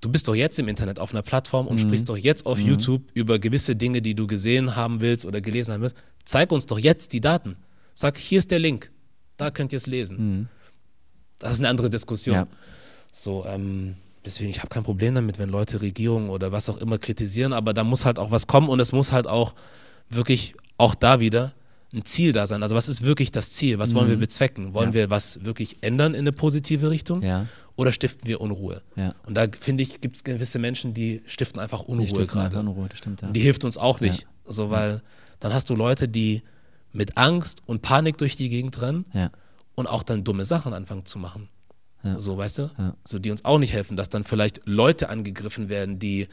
Du bist doch jetzt im Internet auf einer Plattform und sprichst doch jetzt auf YouTube über gewisse Dinge, die du gesehen haben willst oder gelesen haben willst. Zeig uns doch jetzt die Daten. Sag, hier ist der Link. Da könnt ihr es lesen. Das ist eine andere Diskussion. Ja. So, ähm, deswegen, ich habe kein Problem damit, wenn Leute Regierungen oder was auch immer kritisieren, aber da muss halt auch was kommen und es muss halt auch wirklich auch da wieder ein Ziel da sein. Also was ist wirklich das Ziel? Was wollen wir bezwecken? Wollen Ja. wir was wirklich ändern in eine positive Richtung? Ja. Oder stiften wir Unruhe? Ja. Und da finde ich, gibt es gewisse Menschen, die stiften einfach Unruhe stiften gerade. Unruhe, das stimmt, ja. Und die hilft uns auch nicht. So, weil dann hast du Leute, die mit Angst und Panik durch die Gegend rennen Ja. und auch dann dumme Sachen anfangen zu machen. Ja. So, weißt du? Ja. So, die uns auch nicht helfen, dass dann vielleicht Leute angegriffen werden, die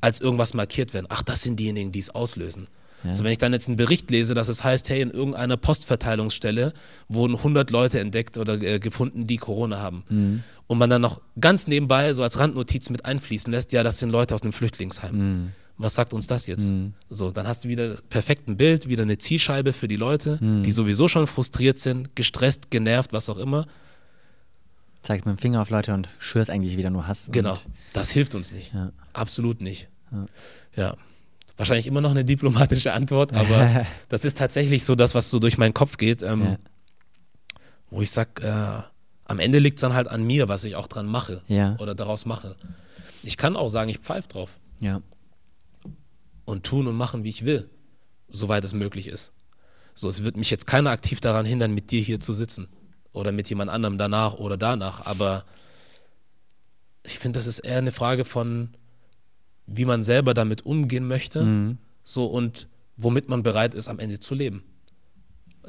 als irgendwas markiert werden. Ach, das sind diejenigen, die es auslösen. Ja. Also wenn ich dann jetzt einen Bericht lese, dass es heißt, hey, in irgendeiner Postverteilungsstelle wurden 100 Leute entdeckt oder äh, gefunden, die Corona haben. Mhm. Und man dann noch ganz nebenbei so als Randnotiz mit einfließen lässt, ja, das sind Leute aus einem Flüchtlingsheim. Mhm. Was sagt uns das jetzt? So, dann hast du wieder perfekt ein Bild, wieder eine Zielscheibe für die Leute, die sowieso schon frustriert sind, gestresst, genervt, was auch immer. Zeigst mit dem Finger auf Leute und schürst eigentlich wieder nur Hass. Genau. Das hilft uns nicht. Ja. Absolut nicht. Ja. Ja. Wahrscheinlich immer noch eine diplomatische Antwort, aber *laughs* das ist tatsächlich so das, was so durch meinen Kopf geht, ähm, Ja. wo ich sag, äh, am Ende liegt es dann halt an mir, was ich auch dran mache Ja. oder daraus mache. Ich kann auch sagen, ich pfeife drauf ja. und tun und machen, wie ich will, soweit es möglich ist. So, es wird mich jetzt keiner aktiv daran hindern, mit dir hier zu sitzen oder mit jemand anderem danach oder danach, aber ich finde, das ist eher eine Frage von, wie man selber damit umgehen möchte, Mhm. so und womit man bereit ist, am Ende zu leben.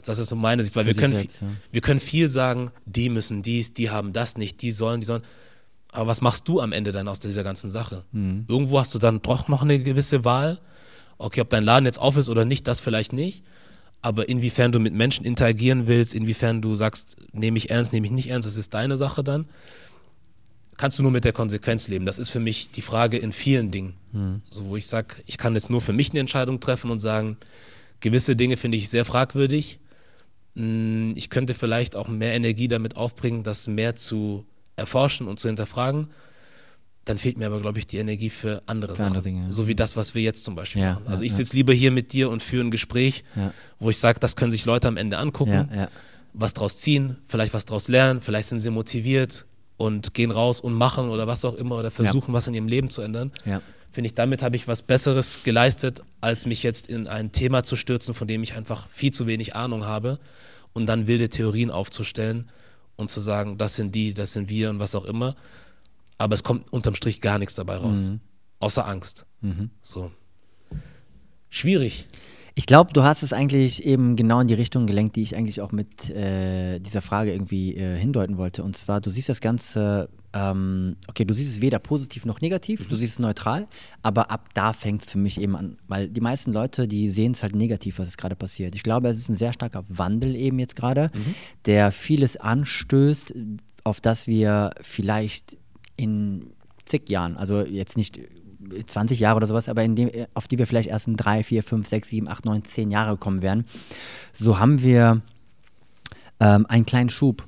Das ist meine Sicht, weil Für wir können, selbst, viel, ja. wir können viel sagen, die müssen dies, die haben das nicht, die sollen, die sollen. Aber was machst du am Ende dann aus dieser ganzen Sache? Mhm. Irgendwo hast du dann doch noch eine gewisse Wahl. Okay, ob dein Laden jetzt auf ist oder nicht, das vielleicht nicht. Aber inwiefern du mit Menschen interagieren willst, inwiefern du sagst, nehme ich ernst, nehme ich nicht ernst, das ist deine Sache dann. Kannst du nur mit der Konsequenz leben. Das ist für mich die Frage in vielen Dingen. So, wo ich sage, ich kann jetzt nur für mich eine Entscheidung treffen und sagen, gewisse Dinge finde ich sehr fragwürdig. Mm, Ich könnte vielleicht auch mehr Energie damit aufbringen, das mehr zu erforschen und zu hinterfragen. Dann fehlt mir aber, glaube ich, die Energie für andere Für Sachen. andere Dinge, ja. So wie das, was wir jetzt zum Beispiel Ja, machen. Also ja, ich sitze lieber hier mit dir und führe ein Gespräch, wo ich sage, das können sich Leute am Ende angucken, was draus ziehen, vielleicht was draus lernen, vielleicht sind sie motiviert und gehen raus und machen oder was auch immer oder versuchen, was in ihrem Leben zu ändern. Ja. Finde ich, damit habe ich was Besseres geleistet, als mich jetzt in ein Thema zu stürzen, von dem ich einfach viel zu wenig Ahnung habe und dann wilde Theorien aufzustellen und zu sagen, das sind die, das sind wir und was auch immer. Aber es kommt unterm Strich gar nichts dabei raus, außer Angst. So. Schwierig. Ich glaube, du hast es eigentlich eben genau in die Richtung gelenkt, die ich eigentlich auch mit äh, dieser Frage irgendwie äh, hindeuten wollte. Und zwar, du siehst das Ganze, ähm, okay, du siehst es weder positiv noch negativ, du siehst es neutral, aber ab da fängt es für mich eben an. Weil die meisten Leute, die sehen es halt negativ, was es gerade passiert. Ich glaube, es ist ein sehr starker Wandel eben jetzt gerade, der vieles anstößt, auf das wir vielleicht in zig Jahren, also jetzt nicht 20 Jahre oder sowas, aber dem, auf die wir vielleicht erst in drei, vier, fünf, sechs, sieben, acht, neun, zehn Jahre kommen werden, so haben wir ähm, einen kleinen Schub.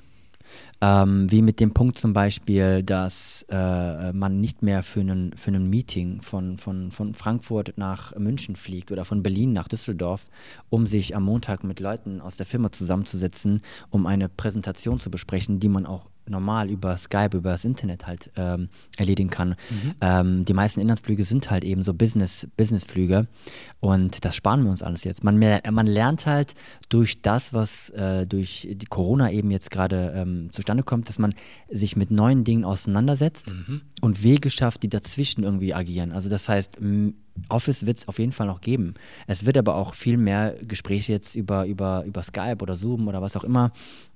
Ähm, wie mit dem Punkt zum Beispiel, dass äh, man nicht mehr für einen für einen Meeting von, von, von Frankfurt nach München fliegt oder von Berlin nach Düsseldorf, um sich am Montag mit Leuten aus der Firma zusammenzusetzen, um eine Präsentation zu besprechen, die man auch normal über Skype, über das Internet halt ähm, erledigen kann. Ähm, die meisten Inlandsflüge sind halt eben so Business, Businessflüge und das sparen wir uns alles jetzt. Man, man lernt halt durch das, was äh, durch die Corona eben jetzt gerade ähm, zustande kommt, dass man sich mit neuen Dingen auseinandersetzt und Wege schafft, die dazwischen irgendwie agieren. Also das heißt, Office wird es auf jeden Fall noch geben. Es wird aber auch viel mehr Gespräche jetzt über, über, über Skype oder Zoom oder was auch immer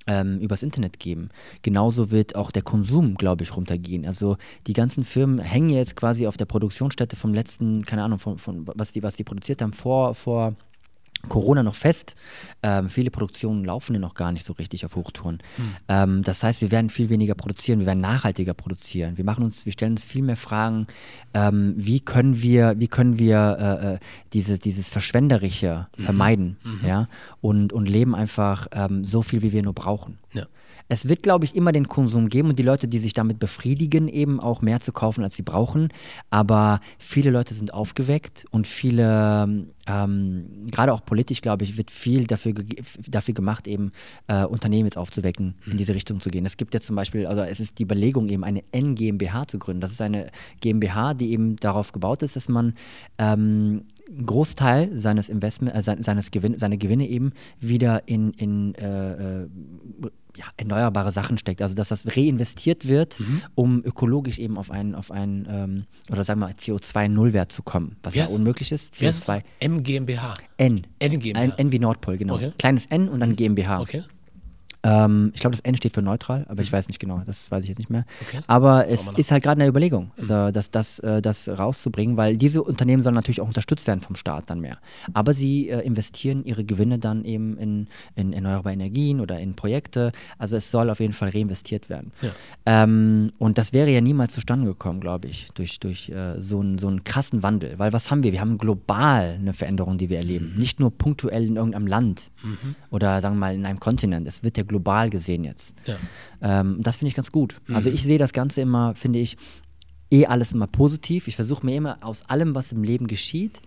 ähm, übers Internet geben. Genauso wird auch der Konsum, glaube ich, runtergehen. Also die ganzen Firmen hängen jetzt quasi auf der Produktionsstätte vom letzten, keine Ahnung, von, von was, die, was die produziert haben vor, vor Corona noch fest. Ähm, viele Produktionen laufen ja noch gar nicht so richtig auf Hochtouren. Ähm, das heißt, wir werden viel weniger produzieren, wir werden nachhaltiger produzieren. Wir machen uns, wir stellen uns viel mehr Fragen, ähm, wie können wir, wie können wir äh, äh, diese, dieses Verschwenderische vermeiden, ja, und, und leben einfach ähm, so viel, wie wir nur brauchen. Ja. Es wird, glaube ich, immer den Konsum geben und die Leute, die sich damit befriedigen, eben auch mehr zu kaufen, als sie brauchen. Aber viele Leute sind aufgeweckt und viele, ähm, gerade auch politisch, glaube ich, wird viel dafür, ge- dafür gemacht, eben äh, Unternehmen jetzt aufzuwecken, in diese Richtung zu gehen. Es gibt ja zum Beispiel, also es ist die Überlegung, eben eine N-GmbH zu gründen. Das ist eine GmbH, die eben darauf gebaut ist, dass man ähm, einen Großteil seines Investment, äh, sein- seines Gewinn, seine Gewinne eben wieder in, in äh, äh, ja, erneuerbare Sachen steckt. Also dass das reinvestiert wird, um ökologisch eben auf einen, auf einen ähm, oder sagen wir mal CO2-Nullwert zu kommen, was Wie ja unmöglich ist. Wie heißt es? CO2 MGmbH. N. N GmbH. N wie Nordpol, genau. Okay. Kleines N und dann GmbH. Okay. Ähm, ich glaube, das N steht für neutral, aber ich weiß nicht genau, das weiß ich jetzt nicht mehr. Okay. Aber es ist halt gerade eine Überlegung, also das, das, äh, das rauszubringen, weil diese Unternehmen sollen natürlich auch unterstützt werden vom Staat dann mehr. Aber sie äh, investieren ihre Gewinne dann eben in, in erneuerbare Energien oder in Projekte. Also es soll auf jeden Fall reinvestiert werden. Ja. Ähm, und das wäre ja niemals zustande gekommen, glaube ich, durch, durch äh, so, einen, so einen krassen Wandel. Weil was haben wir? Wir haben global eine Veränderung, die wir erleben. Nicht nur punktuell in irgendeinem Land oder sagen wir mal in einem Kontinent. Es wird ja global gesehen jetzt. Ja. Ähm, das finde ich ganz gut. Also ich sehe das Ganze immer, finde ich, eh alles immer positiv. Ich versuche mir immer aus allem, was im Leben geschieht,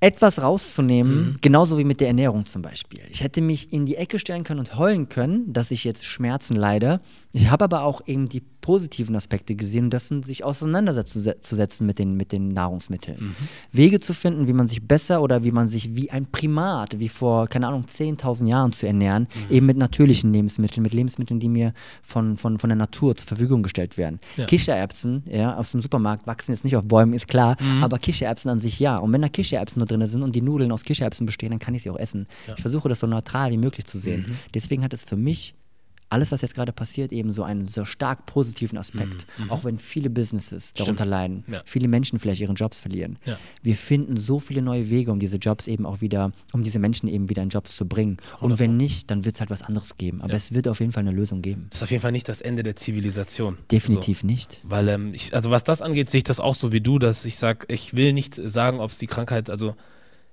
etwas rauszunehmen, genauso wie mit der Ernährung zum Beispiel. Ich hätte mich in die Ecke stellen können und heulen können, dass ich jetzt Schmerzen leide. Ich habe aber auch eben die positiven Aspekte gesehen und das sind sich auseinanderzusetzen mit den, mit den Nahrungsmitteln. Mhm. Wege zu finden, wie man sich besser oder wie man sich wie ein Primat, wie vor, keine Ahnung, 10.000 Jahren zu ernähren, mhm. eben mit natürlichen Lebensmitteln, mit Lebensmitteln, die mir von, von, von der Natur zur Verfügung gestellt werden. Ja. Kichererbsen ja, aus dem Supermarkt wachsen jetzt nicht auf Bäumen, ist klar, mhm. aber Kichererbsen an sich ja. Und wenn da Kichererbsen nur drin sind und die Nudeln aus Kichererbsen bestehen, dann kann ich sie auch essen. Ja. Ich versuche das so neutral wie möglich zu sehen. Mhm. Deswegen hat es für mich alles, was jetzt gerade passiert, eben so einen so stark positiven Aspekt. Mhm. Auch wenn viele Businesses darunter Stimmt. leiden, ja. viele Menschen vielleicht ihren Jobs verlieren. Ja. Wir finden so viele neue Wege, um diese Jobs eben auch wieder, um diese Menschen eben wieder in Jobs zu bringen. Und wenn nicht, dann wird es halt was anderes geben. Aber ja. es wird auf jeden Fall eine Lösung geben. Das ist auf jeden Fall nicht das Ende der Zivilisation. Definitiv so. nicht. Weil, ähm, ich, also was das angeht, sehe ich das auch so wie du, dass ich sage, ich will nicht sagen, ob es die Krankheit, also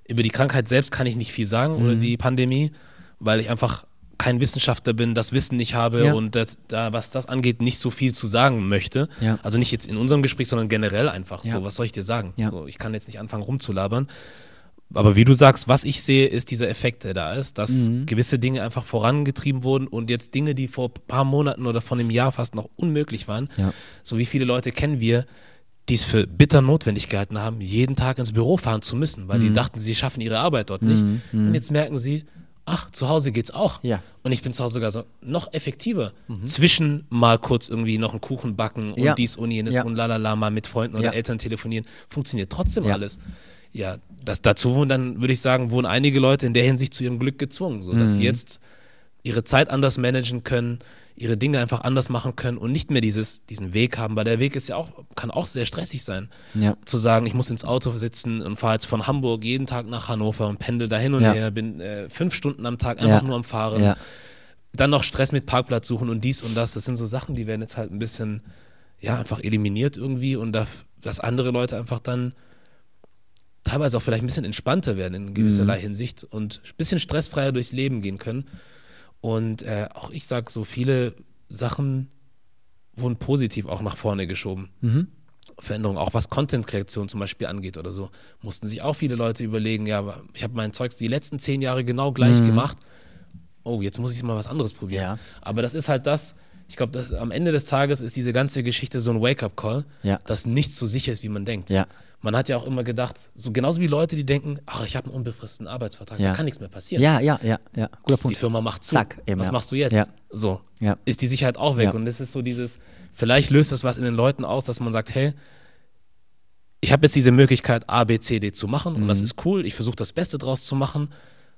über die Krankheit selbst kann ich nicht viel sagen mhm. oder die Pandemie, weil ich einfach kein Wissenschaftler bin, das Wissen nicht habe ja. und das, da, was das angeht, nicht so viel zu sagen möchte. Ja. Also nicht jetzt in unserem Gespräch, sondern generell einfach ja. so. Was soll ich dir sagen? So, ich kann jetzt nicht anfangen rumzulabern. Aber wie du sagst, was ich sehe, ist dieser Effekt, der da ist, dass mhm. gewisse Dinge einfach vorangetrieben wurden und jetzt Dinge, die vor ein paar Monaten oder vor einem Jahr fast noch unmöglich waren, so wie viele Leute kennen wir, die es für bitter notwendig gehalten haben, jeden Tag ins Büro fahren zu müssen, weil mhm. die dachten, sie schaffen ihre Arbeit dort nicht. Mhm. Und mhm. jetzt merken sie, ach, zu Hause geht's auch. Ja. Und ich bin zu Hause sogar so noch effektiver. Mhm. Zwischen mal kurz irgendwie noch einen Kuchen backen und ja. dies und jenes ja. und lalala mal mit Freunden oder. Eltern telefonieren. Funktioniert trotzdem alles. Ja, das, dazu wurden dann, würde ich sagen, wurden einige Leute in der Hinsicht zu ihrem Glück gezwungen, so dass mhm. sie jetzt ihre Zeit anders managen können, ihre Dinge einfach anders machen können und nicht mehr dieses, diesen Weg haben, weil der Weg ist ja auch, kann auch sehr stressig sein. Ja. Zu sagen, ich muss ins Auto sitzen und fahre jetzt von Hamburg jeden Tag nach Hannover und pendel da hin und ja. her, bin äh, fünf Stunden am Tag einfach ja. nur am Fahren. Dann noch Stress mit Parkplatz suchen und dies und das. Das sind so Sachen, die werden jetzt halt ein bisschen, ja, einfach eliminiert irgendwie und da, dass andere Leute einfach dann teilweise auch vielleicht ein bisschen entspannter werden in gewisserlei mhm. Hinsicht und ein bisschen stressfreier durchs Leben gehen können. Und äh, auch ich sage, so viele Sachen wurden positiv auch nach vorne geschoben. Mhm. Veränderungen, auch was Content-Kreation zum Beispiel angeht oder so, mussten sich auch viele Leute überlegen, ja, ich habe mein Zeugs die letzten zehn Jahre genau gleich mhm. gemacht. Oh, jetzt muss ich mal was anderes probieren. Ja. Aber das ist halt das, ich glaube, am Ende des Tages ist diese ganze Geschichte so ein Wake-up-Call, ja. dass nichts so sicher ist, wie man denkt. Ja man hat ja auch immer gedacht, so genauso wie Leute, die denken, ach, ich habe einen unbefristeten Arbeitsvertrag, ja. da kann nichts mehr passieren. Ja, ja, ja, ja, guter Punkt. Die Firma macht zu. Zack, eben, Was machst du jetzt? Ja. So, ist die Sicherheit auch weg. Und das ist so dieses, vielleicht löst das was in den Leuten aus, dass man sagt, hey, ich habe jetzt diese Möglichkeit, A, B, C, D zu machen mhm. und das mhm. ist cool, ich versuche das Beste draus zu machen,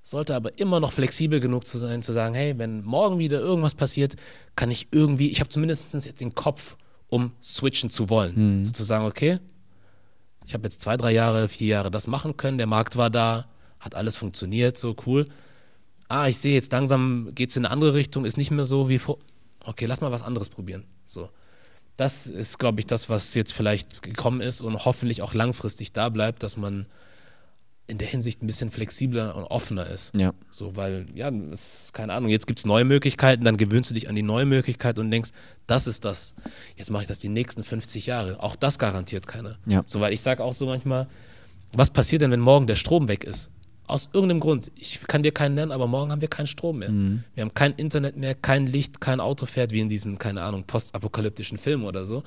sollte aber immer noch flexibel genug zu sein, zu sagen, hey, wenn morgen wieder irgendwas passiert, kann ich irgendwie, ich habe zumindest jetzt den Kopf, um switchen zu wollen. Mhm. Sozusagen, okay, ich habe jetzt zwei, drei Jahre, vier Jahre das machen können. Der Markt war da, hat alles funktioniert, so cool. Ah, ich sehe jetzt langsam geht es in eine andere Richtung, ist nicht mehr so wie vor. Okay, lass mal was anderes probieren. So. Das ist, glaube ich, das, was jetzt vielleicht gekommen ist und hoffentlich auch langfristig da bleibt, dass man in der Hinsicht ein bisschen flexibler und offener ist. Ja. So, weil, ja, ist, keine Ahnung, jetzt gibt es neue Möglichkeiten, dann gewöhnst du dich an die neue Möglichkeit und denkst, das ist das. Jetzt mache ich das die nächsten 50 Jahre. Auch das garantiert keiner. Ja. So, weil ich sage auch so manchmal, was passiert denn, wenn morgen der Strom weg ist? Aus irgendeinem Grund. Ich kann dir keinen nennen, aber morgen haben wir keinen Strom mehr. Mhm. Wir haben kein Internet mehr, kein Licht, kein Auto fährt, wie in diesen, keine Ahnung, postapokalyptischen Filmen oder so.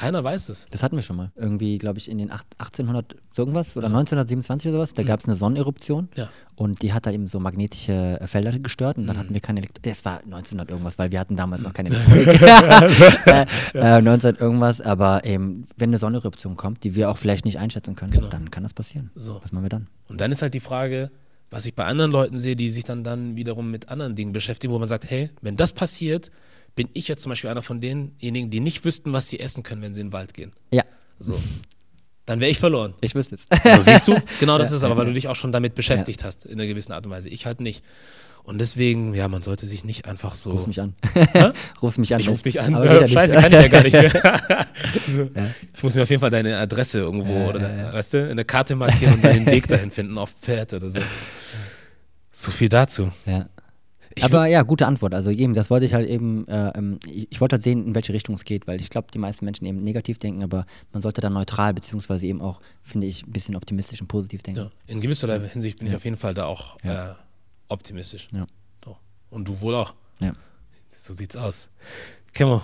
Keiner weiß es. Das hatten wir schon mal. Irgendwie, glaube ich, in den 1800 irgendwas oder also. 1927 oder sowas, da mhm. gab es eine Sonneneruption ja. und die hat da eben so magnetische Felder gestört und dann mhm. hatten wir keine Elektrik. Es war 1900 irgendwas, weil wir hatten damals noch keine *laughs* Elektrik. *laughs* äh, äh, 1900 irgendwas, aber eben, wenn eine Sonneneruption kommt, die wir auch vielleicht nicht einschätzen können, genau. dann kann das passieren. So. Was machen wir dann? Und dann ist halt die Frage, was ich bei anderen Leuten sehe, die sich dann, dann wiederum mit anderen Dingen beschäftigen, wo man sagt, hey, wenn das passiert, bin ich jetzt zum Beispiel einer von denjenigen, die nicht wüssten, was sie essen können, wenn sie in den Wald gehen. Ja. So. Dann wäre ich verloren. Ich wüsste es. So, siehst du? *laughs* Genau das ja, ist aber, weil du dich auch schon damit beschäftigt hast, in einer gewissen Art und Weise. Ich halt nicht. Und deswegen, ja, man sollte sich nicht einfach so. Ruf mich an. *laughs* Ruf mich an. Ich ruf dich an. Aber *laughs* Scheiße, kann ich ja gar nicht mehr. so. ja. Ich muss mir auf jeden Fall deine Adresse irgendwo ja, oder, ja, weißt du, eine Karte markieren und den Weg dahin finden auf Pferd oder so. So viel dazu. Ja. Ich Aber ja, gute Antwort. Also eben, das wollte ich halt eben, äh, ähm, ich, wollte halt sehen, in welche Richtung es geht, weil ich glaube, die meisten Menschen eben negativ denken, aber man sollte dann neutral, beziehungsweise eben auch, finde ich, ein bisschen optimistisch und positiv denken. Ja, in gewisser Hinsicht bin ja. ich auf jeden Fall da auch ja. äh, optimistisch. Ja. Doch. Und du wohl auch. Ja. So sieht's aus. Kimmo,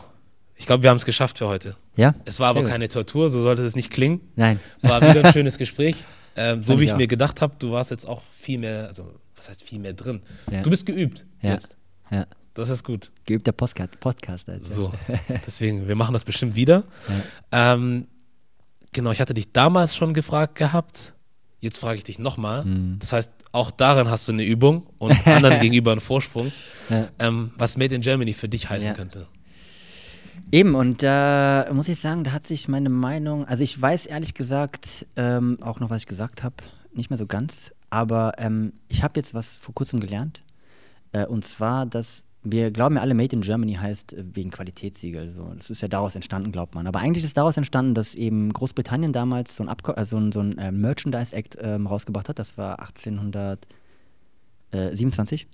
Ich glaube, wir haben es geschafft für heute. Ja? Es war aber Sehr gut. keine Tortur, so sollte es nicht klingen. Nein. War wieder ein *laughs* schönes Gespräch. Ähm, so wie ich ich mir gedacht habe, du warst jetzt auch viel mehr, also was heißt viel mehr drin? Ja. Du bist geübt Ja. jetzt. Ja. Das ist gut. Geübter Podcast, Podcast also. So, *laughs* deswegen, wir machen das bestimmt wieder. Ähm, genau, ich hatte dich damals schon gefragt gehabt. Jetzt frage ich dich nochmal. Mhm. Das heißt, auch darin hast du eine Übung und anderen *laughs* gegenüber einen Vorsprung, ähm, was Made in Germany für dich heißen könnte. Eben, und da muss ich sagen, da hat sich meine Meinung, also ich weiß ehrlich gesagt ähm, auch noch, was ich gesagt habe, nicht mehr so ganz, aber ähm, ich habe jetzt was vor kurzem gelernt, äh, und zwar, dass wir glauben ja alle, Made in Germany heißt äh, wegen Qualitätssiegel. So. Das ist ja daraus entstanden, glaubt man. Aber eigentlich ist daraus entstanden, dass eben Großbritannien damals so ein, Abko äh, so ein, so ein äh, Merchandise Act ähm, rausgebracht hat. Das war 1827.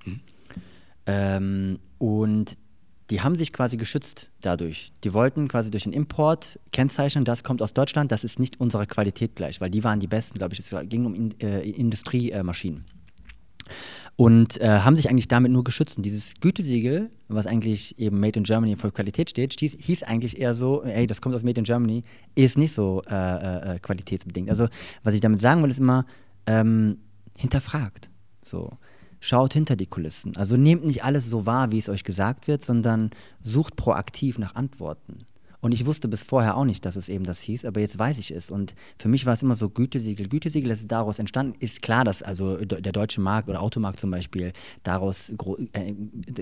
Ähm, und die haben sich quasi geschützt dadurch. Die wollten quasi durch den Import kennzeichnen, das kommt aus Deutschland, das ist nicht unserer Qualität gleich, weil die waren die besten, glaube ich. Es ging um in, äh, Industriemaschinen. Und äh, haben sich eigentlich damit nur geschützt. Und dieses Gütesiegel, was eigentlich eben Made in Germany für Qualität steht, hieß, hieß eigentlich eher so, ey, das kommt aus Made in Germany, ist nicht so äh, äh, qualitätsbedingt. Also was ich damit sagen will, ist immer, ähm, hinterfragt. So. Schaut hinter die Kulissen. Also nehmt nicht alles so wahr, wie es euch gesagt wird, sondern sucht proaktiv nach Antworten. Und ich wusste bis vorher auch nicht, dass es eben das hieß, aber jetzt weiß ich es. Und für mich war es immer so Gütesiegel. Gütesiegel ist daraus entstanden. Ist klar, dass also de- der deutsche Markt oder Automarkt zum Beispiel daraus gro äh,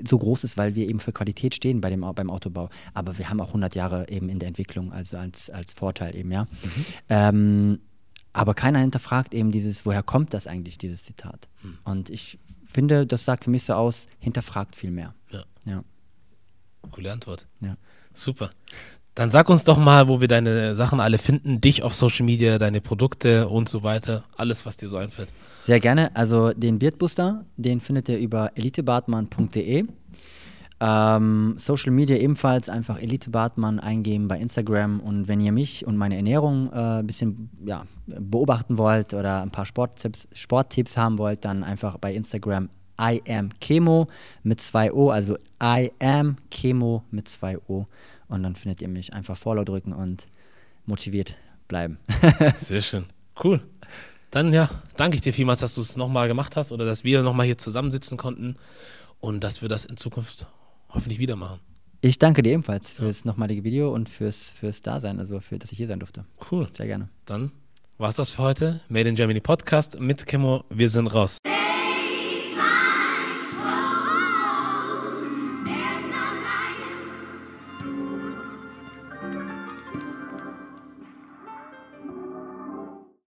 so groß ist, weil wir eben für Qualität stehen bei dem, beim Autobau. Aber wir haben auch 100 Jahre eben in der Entwicklung, also als, als Vorteil eben, ja. Ähm, aber keiner hinterfragt eben dieses, woher kommt das eigentlich, dieses Zitat. Und ich finde, das sagt für mich so aus, hinterfragt viel mehr. Ja, Ja, coole Antwort. ja. Super. Dann sag uns doch mal, wo wir deine Sachen alle finden, dich auf Social Media, deine Produkte und so weiter, alles, was dir so einfällt. Sehr gerne. Also den Beardbooster, den findet ihr über elitebartmann.de. Ähm, Social Media ebenfalls einfach Elite Bartmann eingeben bei Instagram und wenn ihr mich und meine Ernährung äh, ein bisschen ja, beobachten wollt oder ein paar Sporttipps, Sporttipps haben wollt, dann einfach bei Instagram I am Chemo mit zwei O, also I am Chemo mit zwei O und dann findet ihr mich einfach Follow drücken und motiviert bleiben. *laughs* Sehr schön. Cool. Dann ja, danke ich dir vielmals, dass du es nochmal gemacht hast oder dass wir nochmal hier zusammensitzen konnten und dass wir das in Zukunft hoffentlich wieder machen. Ich danke dir ebenfalls fürs nochmalige Video und fürs, fürs Dasein, also für, dass ich hier sein durfte. Cool. Sehr gerne. Dann war es das für heute. Made in Germany Podcast mit Chemo. Wir sind raus.